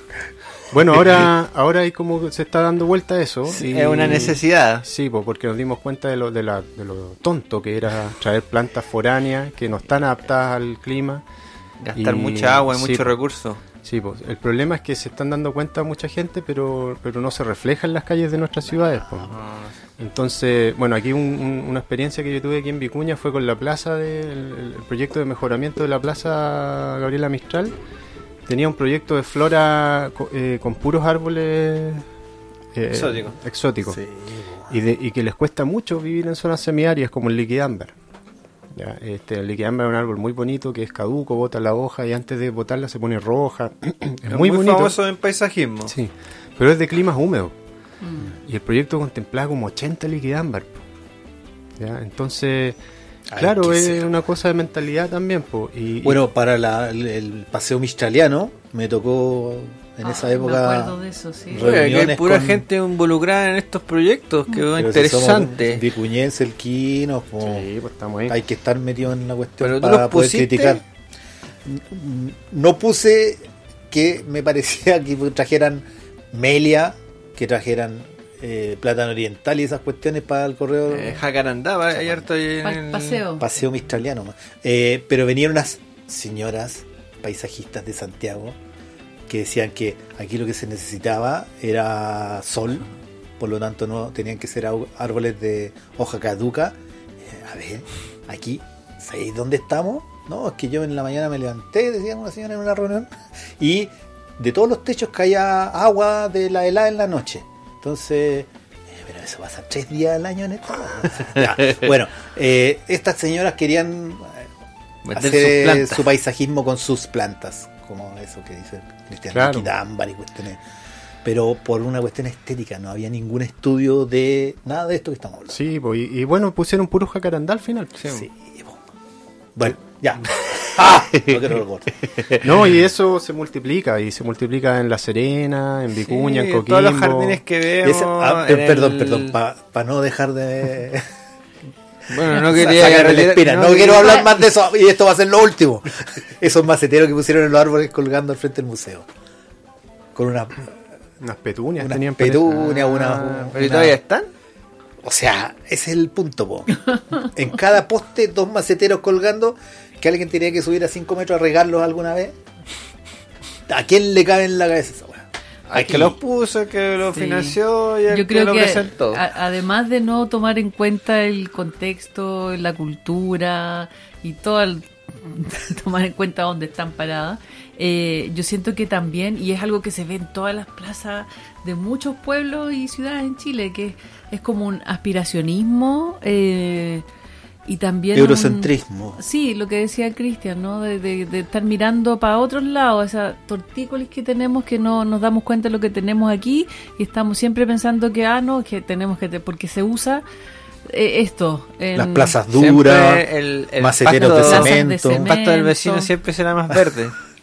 Bueno, ahora, ahora hay como se está dando vuelta eso. y- Es una necesidad. Sí, po, porque nos dimos cuenta de lo, de, la, de lo tonto que era traer plantas foráneas que no están adaptadas al clima. Gastar Y- mucha agua y sí, muchos recursos. Sí, pues el problema es que se están dando cuenta mucha gente, pero, pero no se refleja en las calles de nuestras ciudades. po. Entonces, bueno, aquí un- un- una experiencia que yo tuve aquí en Vicuña fue con la plaza, del el, el proyecto de mejoramiento de la plaza Gabriela Mistral. Tenía un proyecto de flora eh, con puros árboles eh, Exóticos. Sí, Y, de- y que les cuesta mucho vivir en zonas semiáridas como el liquidámbar. Ya, este, el liquidámbar es un árbol muy bonito que es caduco, bota la hoja y antes de botarla se pone roja. es muy, muy, bonito. famoso en paisajismo. Sí, pero es de climas húmedos. Mm. Y el proyecto contemplaba como 80 liquidámbar. ¿Ya? Entonces, claro, que es ser. una cosa de mentalidad también. po. Y, y- Bueno, para la- el, el paseo mistraliano me tocó en esa Ay, Me época. acuerdo de eso, sí. Oye, que hay pura con- gente involucrada en estos proyectos, quedó pero si somos interesante. Vicuñense, el Quino, po, Sí, pues estamos ahí. hay que estar metido en la cuestión Pero para poder pusiste. criticar. No puse que me parecía que trajeran Melia, que trajeran eh, Plátano Oriental y esas cuestiones para el correo. Eh, Jacarandá, va, hay harto en paseo. Paseo Mistraliano. Eh, pero venían unas señoras paisajistas de Santiago que decían que aquí lo que se necesitaba era sol, por lo tanto no tenían que ser árboles de hoja caduca. Eh, a ver, aquí, ¿sabéis dónde estamos? No, es que yo en la mañana me levanté, decía una señora en una reunión, y de todos los techos caía agua de la helada en la noche. Entonces, eh, pero eso pasa tres días al año en esto. Bueno, eh, estas señoras querían eh, hacer su paisajismo con sus plantas, como eso que dice Cristian Claro. Y cuestiones. Pero por una cuestión estética, no había ningún estudio de nada de esto que estamos hablando. Sí, pues, y, y bueno, pusieron puro jacarandá al final. Sí, po. Bueno, ya. ¡Ah! No quiero. No, y eso se multiplica, y se multiplica en La Serena, en Vicuña, Sí, en Coquimbo. todos los jardines que vemos. Ah, en perdón, el- perdón, para no dejar de. Bueno, no quería. No, quiero hablar más de eso y esto va a ser lo último. Esos maceteros que pusieron en los árboles colgando al frente del museo. Con una. Unas petunias Unas tenían petunias, Ah, una- ¿Pero ¿y una- todavía están? O sea, ese es el punto, po. En cada poste, dos maceteros colgando que alguien tenía que subir a 5 metros a regarlos alguna vez. ¿A quién le cabe en la cabeza esa weá? Al que los puso, el que lo Sí. financió y el Yo que creo lo que presentó. a- además de no tomar en cuenta el contexto, la cultura y todo el tomar en cuenta dónde están paradas, eh, yo siento que también, y es algo que se ve en todas las plazas de muchos pueblos y ciudades en Chile, que es como un aspiracionismo eh, y también... un- Eurocentrismo. Sí, lo que decía Cristian, ¿no? De, de- de estar mirando para otros lados, esa tortícolis que tenemos que no nos damos cuenta de lo que tenemos aquí y estamos siempre pensando que, ah, no, que tenemos que, te- porque se usa eh, esto. en- Las plazas duras, el, el maceteros pasto- de Plazas de cemento. El pasto del vecino cemento. siempre será más verde.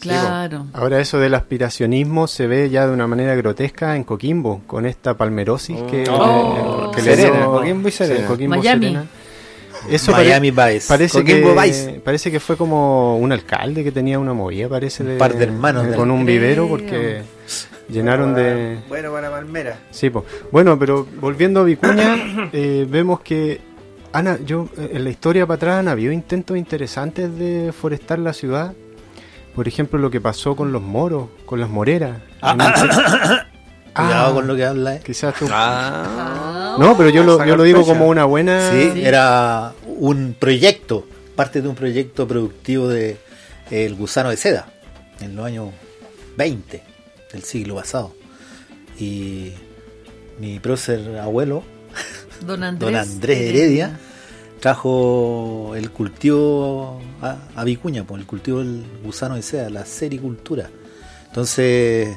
Claro. Ahora eso del aspiracionismo se ve ya de una manera grotesca en Coquimbo, con esta palmerosis que, Oh. que le Serena, dio- Coquimbo y Serena. Sí, Coquimbo, Miami. Serena. Eso pare- Miami Vice. parece Coquimbo que, Vice. parece que fue como un alcalde que tenía una movida, parece, de, Un par de hermanos de- con un vivero porque llenaron de... Bueno, para Palmera. Sí, po. bueno, pero volviendo a Vicuña, eh, vemos que Ana, yo eh, en la historia para atrás han habido intentos interesantes de forestar la ciudad. Por ejemplo, lo que pasó con los moros, con las moreras. Un- Cuidado Ah, con lo que habla, eh. Quizás tú. Ah, No, pero yo lo, yo lo digo como una buena. Sí, Sí. era un proyecto, parte de un proyecto productivo de El Gusano de Seda, en los años 20 del siglo pasado. Y mi prócer abuelo, Don Andrés. don Andrés Heredia, trajo el cultivo a, a Vicuña, pues, el cultivo del gusano de seda, la sericultura. Entonces,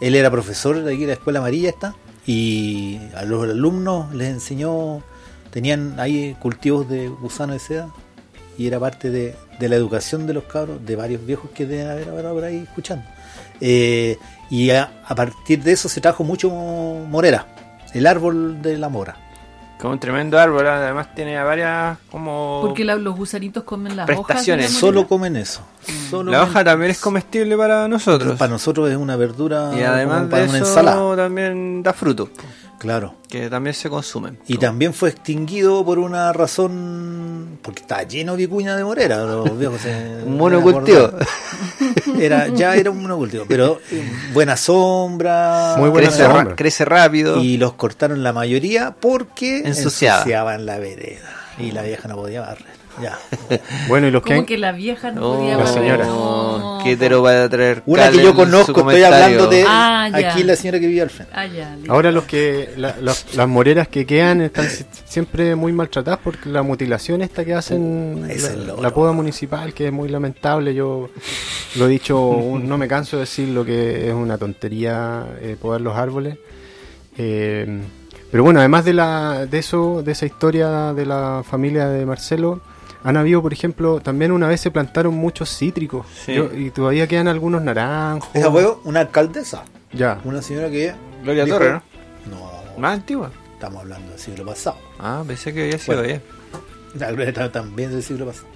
él era profesor de aquí de la Escuela Amarilla esta, y a los alumnos les enseñó, tenían ahí cultivos de gusano de seda, y era parte de, de la educación de los cabros, de varios viejos que deben haber ahora por ahí escuchando. Eh, y a, a partir de eso se trajo mucho morera, el árbol de la mora. Como un tremendo árbol, además tiene varias como... Porque la- los gusanitos comen las Prestaciones. hojas. Solo comen eso. Solo La comen- hoja también es comestible para nosotros. Para nosotros es una verdura y además como para de una eso ensalada. también da fruto, Claro. que también se consumen. Y también fue extinguido por una razón. Porque estaba lleno de vicuña de morera. Los viejos se- Un monocultivo. Era, ya era un monocultivo. Pero eh, buena sombra. Muy buena crece, ra- sombra. crece rápido. Y los cortaron la mayoría porque Ensuciaba. ensuciaban la vereda. Y la vieja no podía barrer. Ya. Bueno, y los que Como que la vieja no Oh, podía la señora. No. Qué hetero va a traer. Una que yo en su conozco, estoy comentario. hablando de Ah, ya. aquí la señora que vive al frente. Ah, ya, listo. Ahora los que la- los- las moreras que quedan están si- siempre muy maltratadas porque la mutilación esta que hacen Uh, ese es el la, logro. la poda municipal que es muy lamentable yo lo he dicho un- no me canso de decir lo que es una tontería eh, podar los árboles Eh, pero bueno, además de, la, de eso, de esa historia de la familia de Marcelo, han habido, por ejemplo, también una vez se plantaron muchos cítricos Sí. Yo- y todavía quedan algunos naranjos. Esa fue una alcaldesa, Ya. una señora que... Gloria dijo- Torre, ¿no? No, Más antigua. estamos hablando del siglo pasado. Ah, pensé que había sido Bueno. ella. La Gloria Torre también del siglo pasado.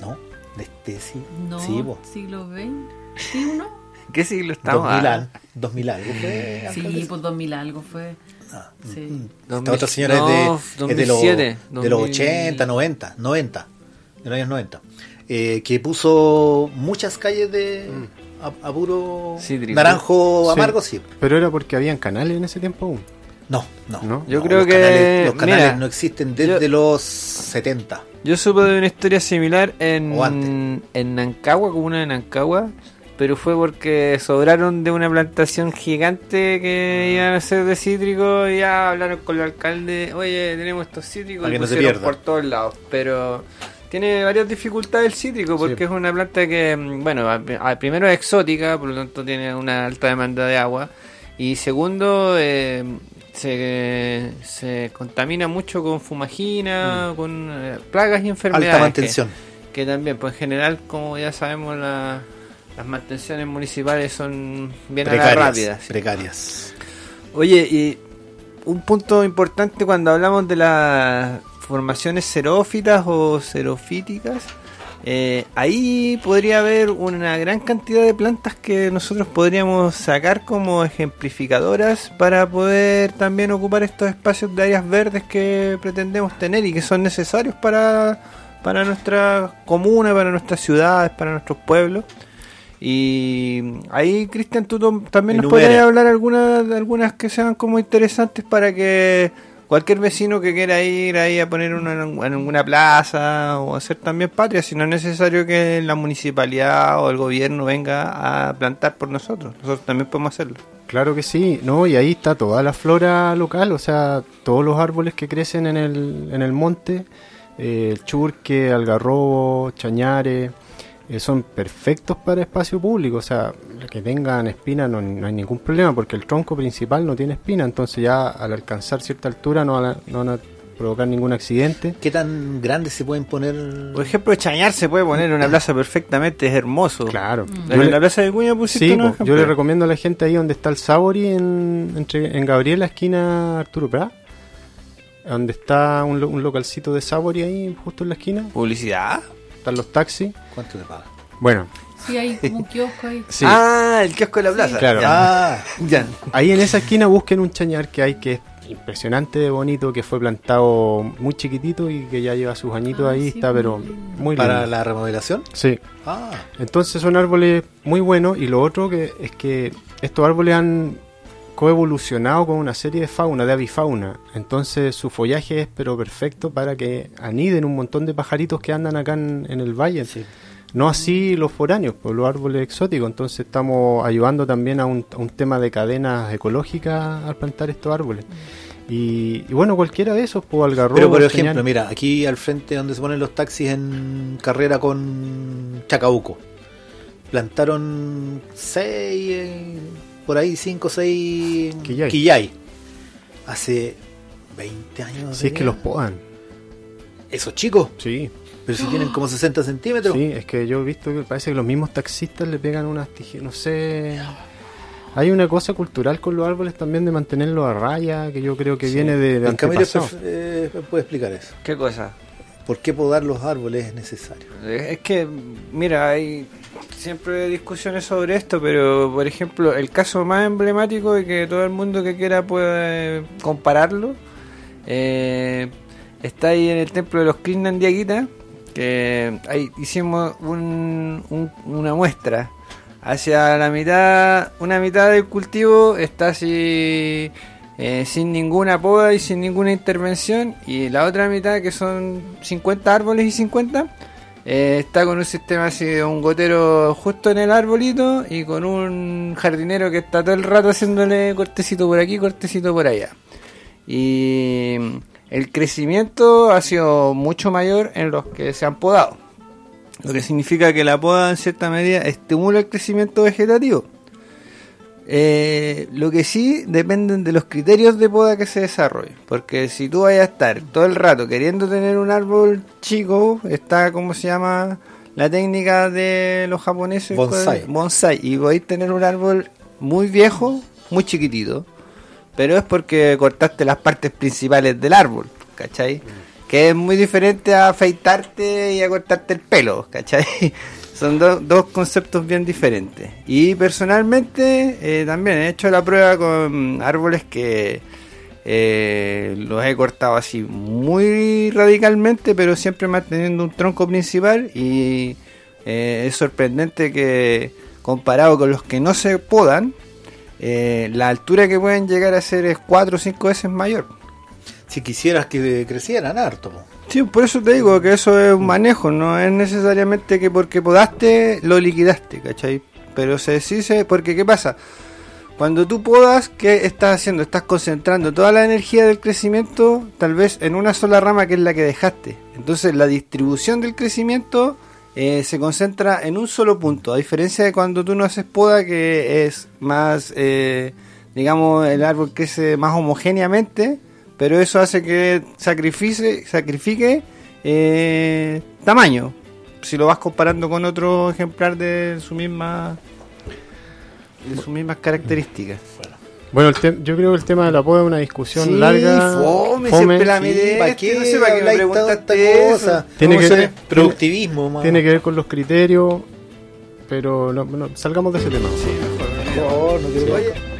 No, de este siglo. No, Sí, po. siglo XX. ¿Sí, uno? ¿Qué siglo estamos? 2000, Ah, an- 2000 algo fue Sí, pues 2000 algo fue. Ah, Sí. mm. Esta otra señora no, es, de, es de los, 2007, de los 2000. 80, 90, 90, de los años 90, eh, que puso muchas calles de a, a puro Cítrico. naranjo Sí. amargo, sí. Pero era porque habían canales en ese tiempo aún. No, no. ¿No? Yo creo los que- Canales, los canales mira, no existen desde yo- los 70. Yo supe de una historia similar en, en Nancagua, comuna de Nancagua, pero fue porque sobraron de una plantación gigante que iban a hacer de cítricos y ya hablaron con el alcalde, oye, tenemos estos cítricos y que pusieron por todos lados, pero tiene varias dificultades el cítrico porque Sí. es una planta que, mm, bueno, a- a- primero es exótica, por lo tanto tiene una alta demanda de agua y segundo... eh, se, se contamina mucho con fumagina, con eh, plagas y enfermedades. Mm. Alta que- mantención. que también, pues en general, como ya sabemos, la- las mantenciones municipales son bien Precarias. rápida. sí. Precarias. Oye, y un punto importante cuando hablamos de las formaciones xerófitas o xerofíticas, eh, ahí podría haber una gran cantidad de plantas que nosotros podríamos sacar como ejemplificadoras para poder también ocupar estos espacios de áreas verdes que pretendemos tener y que son necesarios para, para nuestra comuna, para nuestras ciudades, para nuestros pueblos. Y ahí, Cristian, tú también nos podrías hablar algunas, algunas que sean como interesantes para que cualquier vecino que quiera ir ahí a poner una, en alguna plaza o hacer también patria, si no es necesario que la municipalidad o el gobierno venga a plantar por nosotros. Nosotros también podemos hacerlo. Claro que sí, no, y ahí está toda la flora local, o sea, todos los árboles que crecen en el, en el monte, eh, el churque, algarrobo, chañares, eh, son perfectos para espacio público, o sea, que tengan espina no, no hay ningún problema, porque el tronco principal no tiene espina, entonces ya al alcanzar cierta altura no van a, no van a provocar ningún accidente. ¿Qué tan grandes se pueden poner? Por ejemplo, Chañar se puede poner en una plaza perfectamente, es hermoso. Claro. En le- la plaza de Cuña pusiste Sí, po, yo le recomiendo a la gente ahí donde está el Sabori en, entre, en Gabriela, esquina Arturo Prat, donde está un, lo- un localcito de Sabori ahí, justo en la esquina, ¿Publicidad? Están los taxis. ¿Cuánto te pagan? Bueno, Sí, hay como un kiosco ahí. sí, Ah, el kiosco de la plaza. Claro. Ya. Ah, Ya. ahí en esa esquina busquen un chañar que hay que es impresionante de bonito, que fue plantado muy chiquitito y que ya lleva sus añitos Ah, ahí, sí, está muy pero lindo. muy para lindo. la remodelación. Sí, Ah, Entonces son árboles muy buenos y lo otro que es que estos árboles han coevolucionado con una serie de fauna, de avifauna. Entonces su follaje es pero perfecto para que aniden un montón de pajaritos que andan acá en, en el valle. sí. No así los foráneos, pues los árboles exóticos. Entonces estamos ayudando también a un, a un tema de cadenas ecológicas al plantar estos árboles. Y, y bueno, cualquiera de esos, pues algarrobo, Pero por ejemplo, mira, aquí al frente donde se ponen los taxis en carrera con Chacabuco, plantaron seis, eh, por ahí cinco o seis Quillay. quillay. Hace 20 años. Si es que los podan. Esos chicos, Sí, pero si tienen como 60 centímetros. Sí, es que yo he visto que parece que los mismos taxistas le pegan unas tijeras, no sé. Hay una cosa cultural con los árboles también de mantenerlos a raya, que yo creo que Sí. viene de, de antepasados. eh, puede explicar eso. ¿Qué cosa? ¿Por qué podar los árboles es necesario? Es que, mira, hay siempre discusiones sobre esto, pero por ejemplo, el caso más emblemático y que todo el mundo que quiera puede compararlo, eh, está ahí en el templo de los Krishnan Diaguita, que ahí hicimos un- una muestra. Hacia la mitad, una mitad del cultivo está así eh, sin ninguna poda y sin ninguna intervención, y la otra mitad, que son 50 árboles y 50, eh, está con un sistema así de un gotero justo en el arbolito y con un jardinero que está todo el rato haciéndole cortecito por aquí, cortecito por allá. Y el crecimiento ha sido mucho mayor en los que se han podado. Lo que significa que la poda en cierta medida estimula el crecimiento vegetativo. Eh, lo que sí dependen de los criterios de poda que se desarrolle. Porque si tú vayas a estar todo el rato queriendo tener un árbol chico, está como se llama la técnica de los japoneses. Bonsai. Bonsai. Y podéis tener un árbol muy viejo, muy chiquitito. Pero es porque cortaste las partes principales del árbol, ¿cachai? Que es muy diferente a afeitarte y a cortarte el pelo, ¿cachai? Son do- dos conceptos bien diferentes. Y personalmente eh, también he hecho la prueba con árboles que eh, los he cortado así muy radicalmente, pero siempre manteniendo un tronco principal. Y eh, es sorprendente que comparado con los que no se podan, la altura que pueden llegar a ser es 4 o 5 veces mayor. Si quisieras que crecieran harto. Sí, por eso te digo que eso es un manejo, no es necesariamente que porque podaste lo liquidaste, ¿cachai? Pero se dice, porque ¿qué pasa? Cuando tú podas, ¿qué estás haciendo? Estás concentrando toda la energía del crecimiento tal vez en una sola rama que es la que dejaste. Entonces la distribución del crecimiento eh, se concentra en un solo punto, a diferencia de cuando tú no haces poda que es más, eh, digamos, el árbol crece más homogéneamente, pero eso hace que sacrifique, sacrifique eh, tamaño. Si lo vas comparando con otro ejemplar de su misma de sus mismas características. Bueno, el tem- yo creo que el tema de la poda es una discusión Sí, larga. fome, fome, siempre la sí. miré. ¿Para qué no sé para qué me preguntaste cosa? Tiene ¿Cómo que- ser productivismo, más. Tiene que ver con los criterios, pero no, no, salgamos de ese tema. No, no quiero-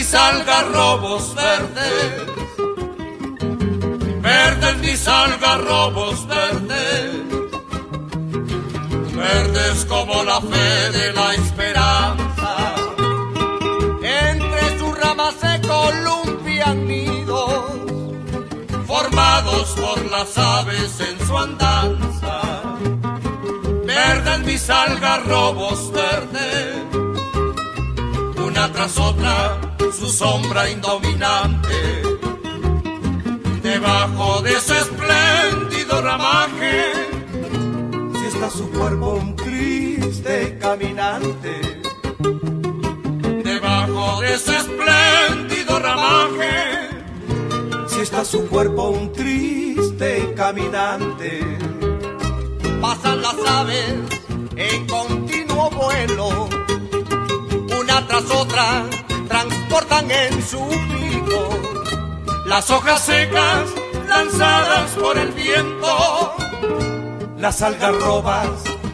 mis algarrobos verdes, verdes mis algarrobos verdes, verdes como la fe de la esperanza. Entre sus ramas se columpian nidos, formados por las aves en su andanza. Verdes mis algarrobos verdes una tras otra su sombra indominante. Debajo de ese espléndido ramaje, si está su cuerpo un triste caminante. Debajo de ese espléndido ramaje, si está su cuerpo un triste caminante. Pasan las aves en continuo vuelo una tras otra transportan en su pico. Las hojas secas lanzadas por el viento, las algarrobas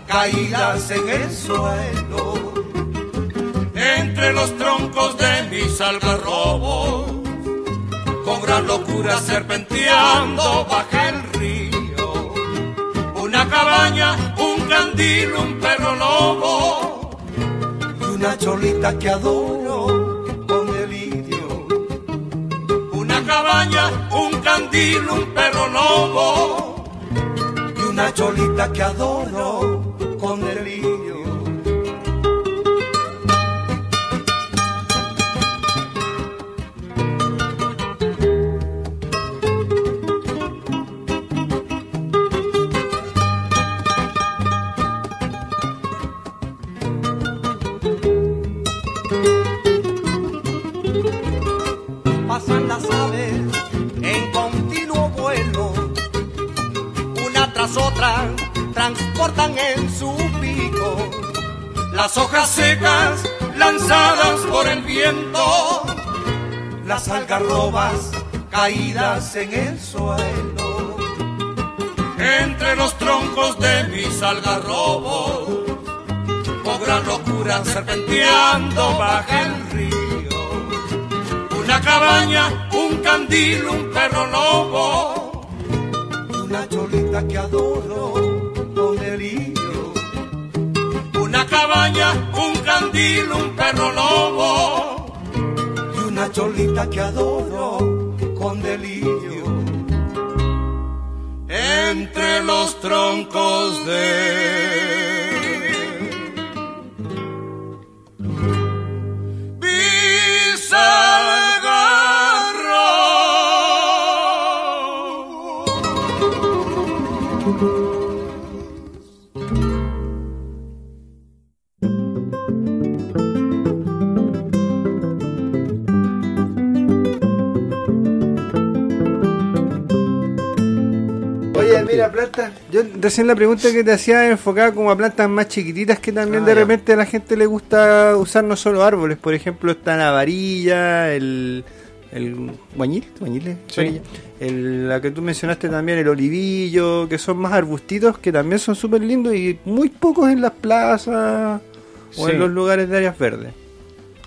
caídas en el suelo, entre los troncos de mis algarrobos, con gran locura serpenteando baja el río, una cabaña, un candil, un perro lobo. Y una cholita que adoro un candil, un perro lobo y una cholita que adoro hojas secas lanzadas por el viento, las algarrobas caídas en el suelo, entre los troncos de mis algarrobos, gran locura serpenteando baja el río. Una cabaña, un candil, un perro lobo y una cholita que adoro cabaña, un candil, un perro lobo y una cholita que adoro con delirio. entre los troncos de Plantas. Yo recién la pregunta que te hacía enfocada como a plantas más chiquititas que también Ah, de ya. repente a la gente le gusta usar no solo árboles. Por ejemplo, está la varilla, el. El guañil, guañil Sí. El, la que tú mencionaste también, el olivillo, que son más arbustitos, que también son súper lindos y muy pocos en las plazas o en los lugares de áreas verdes.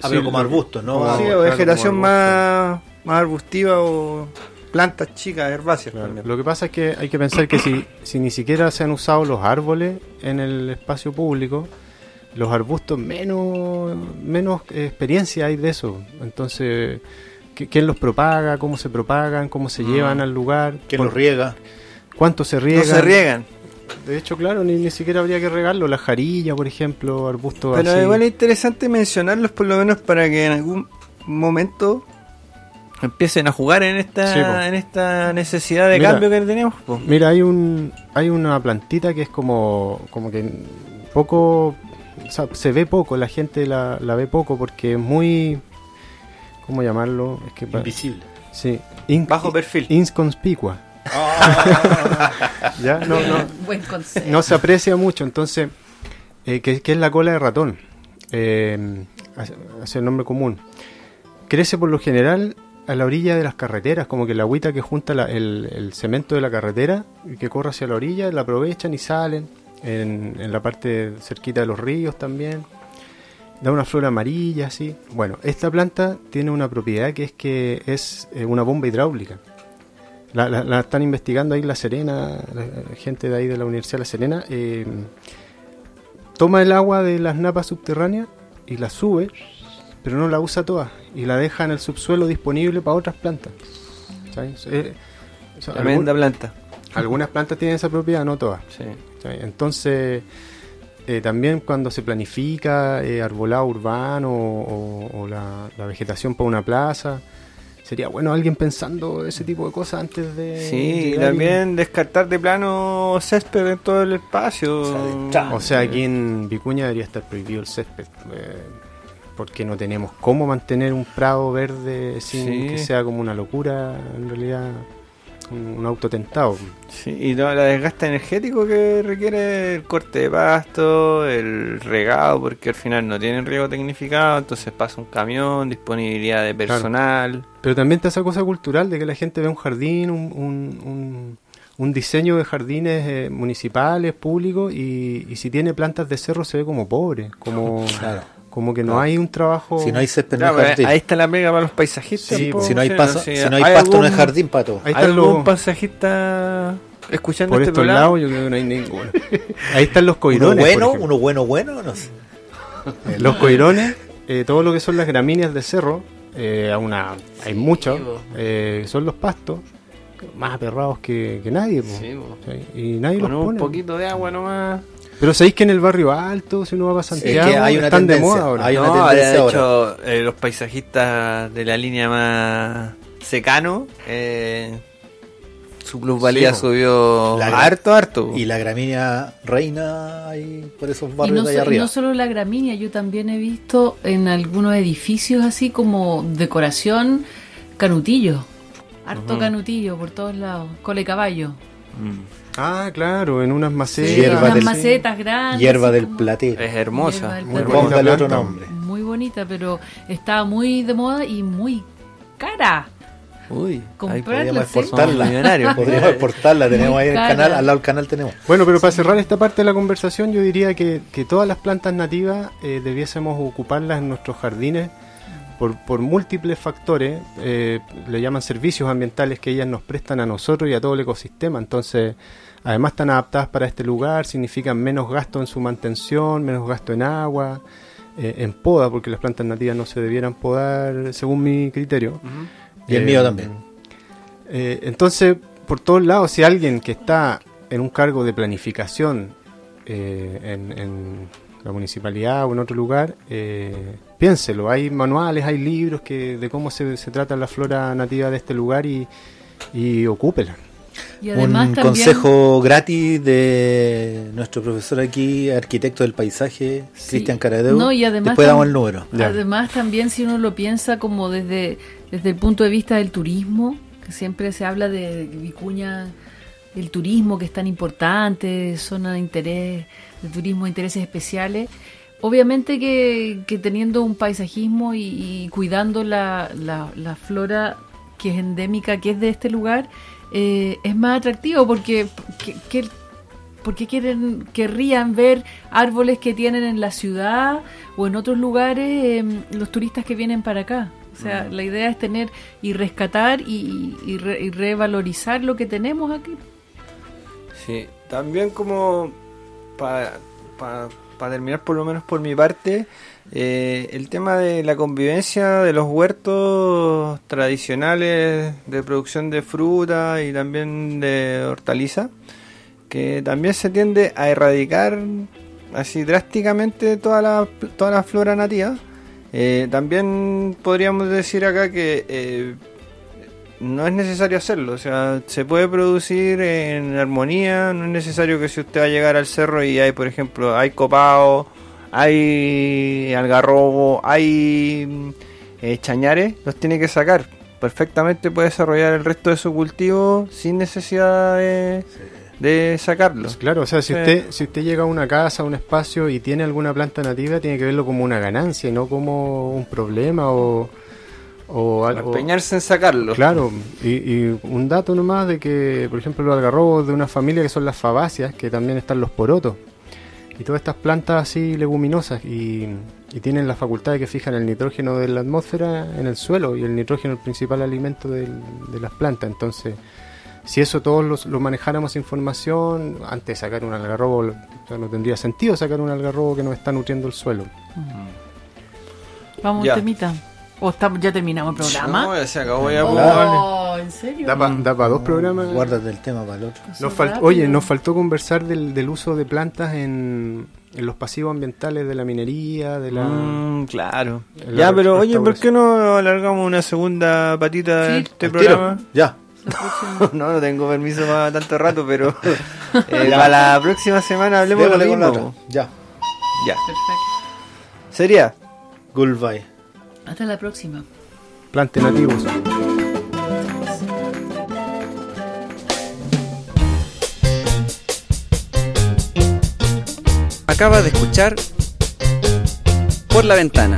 Ah, pero como arbustos, ¿no? como- sí, claro, o vegetación más, más arbustiva o plantas chicas, herbáceas Claro, también. Lo que pasa es que hay que pensar que si, si ni siquiera se han usado los árboles en el espacio público, los arbustos menos, menos experiencia hay de eso. Entonces, ¿qui- ¿quién los propaga? ¿Cómo se propagan? ¿Cómo se llevan al lugar? ¿Quién los riega? ¿Cuánto se no riegan? se riegan. De hecho, claro, ni, ni siquiera habría que regarlo. La jarilla, por ejemplo, arbustos Pero así. igual es interesante mencionarlos por lo menos para que en algún momento empiecen a jugar en esta Sí, en esta necesidad de Mira. cambio que tenemos. po. Mira, hay un hay una plantita que es como como que poco o sea, se ve poco, la gente la, la ve poco porque es muy ¿cómo llamarlo? Es que pa- Invisible. sí, in- Bajo perfil. inconspicua. ya no no Buen consejo. no se aprecia mucho, entonces eh, que, que es la cola de ratón. Eh, hace hace el nombre común. Crece por lo general a la orilla de las carreteras, como que la agüita que junta la- el, cemento de la carretera y que corre hacia la orilla, la aprovechan y salen en, la parte cerquita de los ríos también. Da una flor amarilla, así. Bueno, esta planta tiene una propiedad que es que es eh, una bomba hidráulica. La, están investigando ahí La Serena, la gente de ahí de la Universidad de La Serena. eh, toma el agua de las napas subterráneas y la sube, pero no la usa toda y la deja en el subsuelo disponible para otras plantas. ¿sabes? Eh, o sea, Tremenda algún- planta. algunas plantas tienen esa propiedad, no todas. Sí. Entonces, eh, también cuando se planifica eh, arbolado urbano o, o la, la vegetación para una plaza, sería bueno alguien pensando ese tipo de cosas antes de... Sí, y también descartar de plano césped en todo el espacio. O sea, de entrada. O sea, aquí en Vicuña debería estar prohibido el césped. eh, porque no tenemos cómo mantener un prado verde sin Sí. que sea como una locura, en realidad, un, un autotentado. Sí, y no, la desgaste energético que requiere el corte de pasto, el regado, porque al final no tienen riego tecnificado, entonces pasa un camión, disponibilidad de personal. Pero también está esa cosa cultural de que la gente ve un jardín, un, un, un- un diseño de jardines eh, municipales, públicos, y, y si tiene plantas de cerro se ve como pobre, como, Claro. Como que no Claro. hay un trabajo... Si no hay césped, no hay pues, jardín. ahí está la pega para los paisajistas. Sí, si no hay, paso- sí, si no hay pasto, no hay algún- jardín, pato. Ahí ¿Hay están los- algún paisajista escuchando Por este estos programa? lados yo creo que no hay ninguno. Ahí están los Uno coirones. por bueno, uno bueno, bueno, no sé. Los coirones, eh, todo lo que son las gramíneas de cerro, eh, a una, hay muchos, Sí, eh, son los pastos más aperrados que, que nadie. po. Sí, po. Sí, Y nadie Con los un pone. poquito de agua nomás. Pero sabéis que en el barrio alto, si uno va para Santiago, que hay una están de tendencia, moda ahora. hay una no, tendencia de ahora. hecho, eh, los paisajistas de la línea más secano, eh, su plusvalía Sí, subió La harto, harto. Y la gramínea reina ahí por esos Y barrios no, de so- allá y arriba. no solo la gramínea, yo también he visto en algunos edificios así como decoración canutillo. Harto canutillo por todos lados. Cole caballo. Mm. Ah, claro, en unas macetas. Hierba unas del- macetas grandes. Hierba del como- platero. Es hermosa. Del Muy platero. bonita Póngale otro planta. nombre. Muy bonita, pero está muy de moda y muy cara. Uy, ahí Podríamos exportarla. Podríamos exportarla, tenemos ahí en el canal, al lado del canal tenemos. Bueno, pero para cerrar esta parte de la conversación, yo diría que, que todas las plantas nativas eh, debiésemos ocuparlas en nuestros jardines por, por múltiples factores, eh, le llaman servicios ambientales que ellas nos prestan a nosotros y a todo el ecosistema. Entonces, además están adaptadas para este lugar, significan menos gasto en su mantención, menos gasto en agua, eh, en poda, porque las plantas nativas no se debieran podar según mi criterio. Y el Eh, mío también. eh, entonces, por todos lados. Si alguien que está en un cargo de planificación eh, en, en la municipalidad o en otro lugar, eh, piénselo. Hay manuales, hay libros que de cómo se, se trata la flora nativa de este lugar y, y ocúpela. Y además un también- consejo gratis de nuestro profesor aquí, arquitecto del paisaje, Sí. Cristian Caradeu. No, y además Después damos el número. Ya. Además, también si uno lo piensa como desde, desde el punto de vista del turismo, que siempre se habla de Vicuña, el turismo que es tan importante, zona de interés, de turismo de intereses especiales. Obviamente que, que teniendo un paisajismo y, y cuidando la, la- la flora que es endémica, que es de este lugar, eh, es más atractivo porque, que- que- porque quieren, querrían ver árboles que tienen en la ciudad o en otros lugares eh, los turistas que vienen para acá. O sea, la idea es tener y rescatar y, y re- y revalorizar lo que tenemos aquí. Sí, también como para terminar por lo menos por mi parte, eh, el tema de la convivencia de los huertos tradicionales de producción de fruta y también de hortaliza, que también se tiende a erradicar así drásticamente toda la, toda la flora nativa. Eh, también podríamos decir acá que eh, no es necesario hacerlo, o sea, se puede producir en armonía, no es necesario que si usted va a llegar al cerro y hay, por ejemplo, hay copao, hay algarrobo, hay mm, eh, chañares, los tiene que sacar. Perfectamente puede desarrollar el resto de su cultivo sin necesidad de, de sacarlos. Pues claro, o sea, si Sí. usted si usted llega a una casa, a un espacio y tiene alguna planta nativa, tiene que verlo como una ganancia y no como un problema o, o algo. Empeñarse en sacarlos. Claro, y, y un dato nomás de que, por ejemplo, los algarrobos de una familia que son las fabáceas, que también están los porotos, y todas estas plantas así leguminosas, y, y tienen la facultad de que fijan el nitrógeno de la atmósfera en el suelo, y el nitrógeno es el principal alimento del- de las plantas. Entonces, si eso todos los- lo manejáramos información, antes de sacar un algarrobo, o sea, no tendría sentido sacar un algarrobo que nos está nutriendo el suelo. Vamos, Ya. un temita. ¿O estamos, ya terminamos el programa? No, ya se acabó ya. Oh, ¿En serio? Da para dos programas. Guárdate el tema para el otro. Nos fal-. Oye, nos faltó conversar del, del uso de plantas en, en los pasivos ambientales de la minería, de la... Mm, claro. la Ya, pero oye, ¿por qué no alargamos una segunda patita de Sí. este ¿Al tiro? programa? Ya. No, no tengo permiso para tanto rato, pero eh, para la próxima semana hablemos de lo Démosle con la mismo. Ya. Ya. Perfecto. Sería. Goodbye. Hasta la próxima. Plantes nativos. Acaba de escuchar Por la Ventana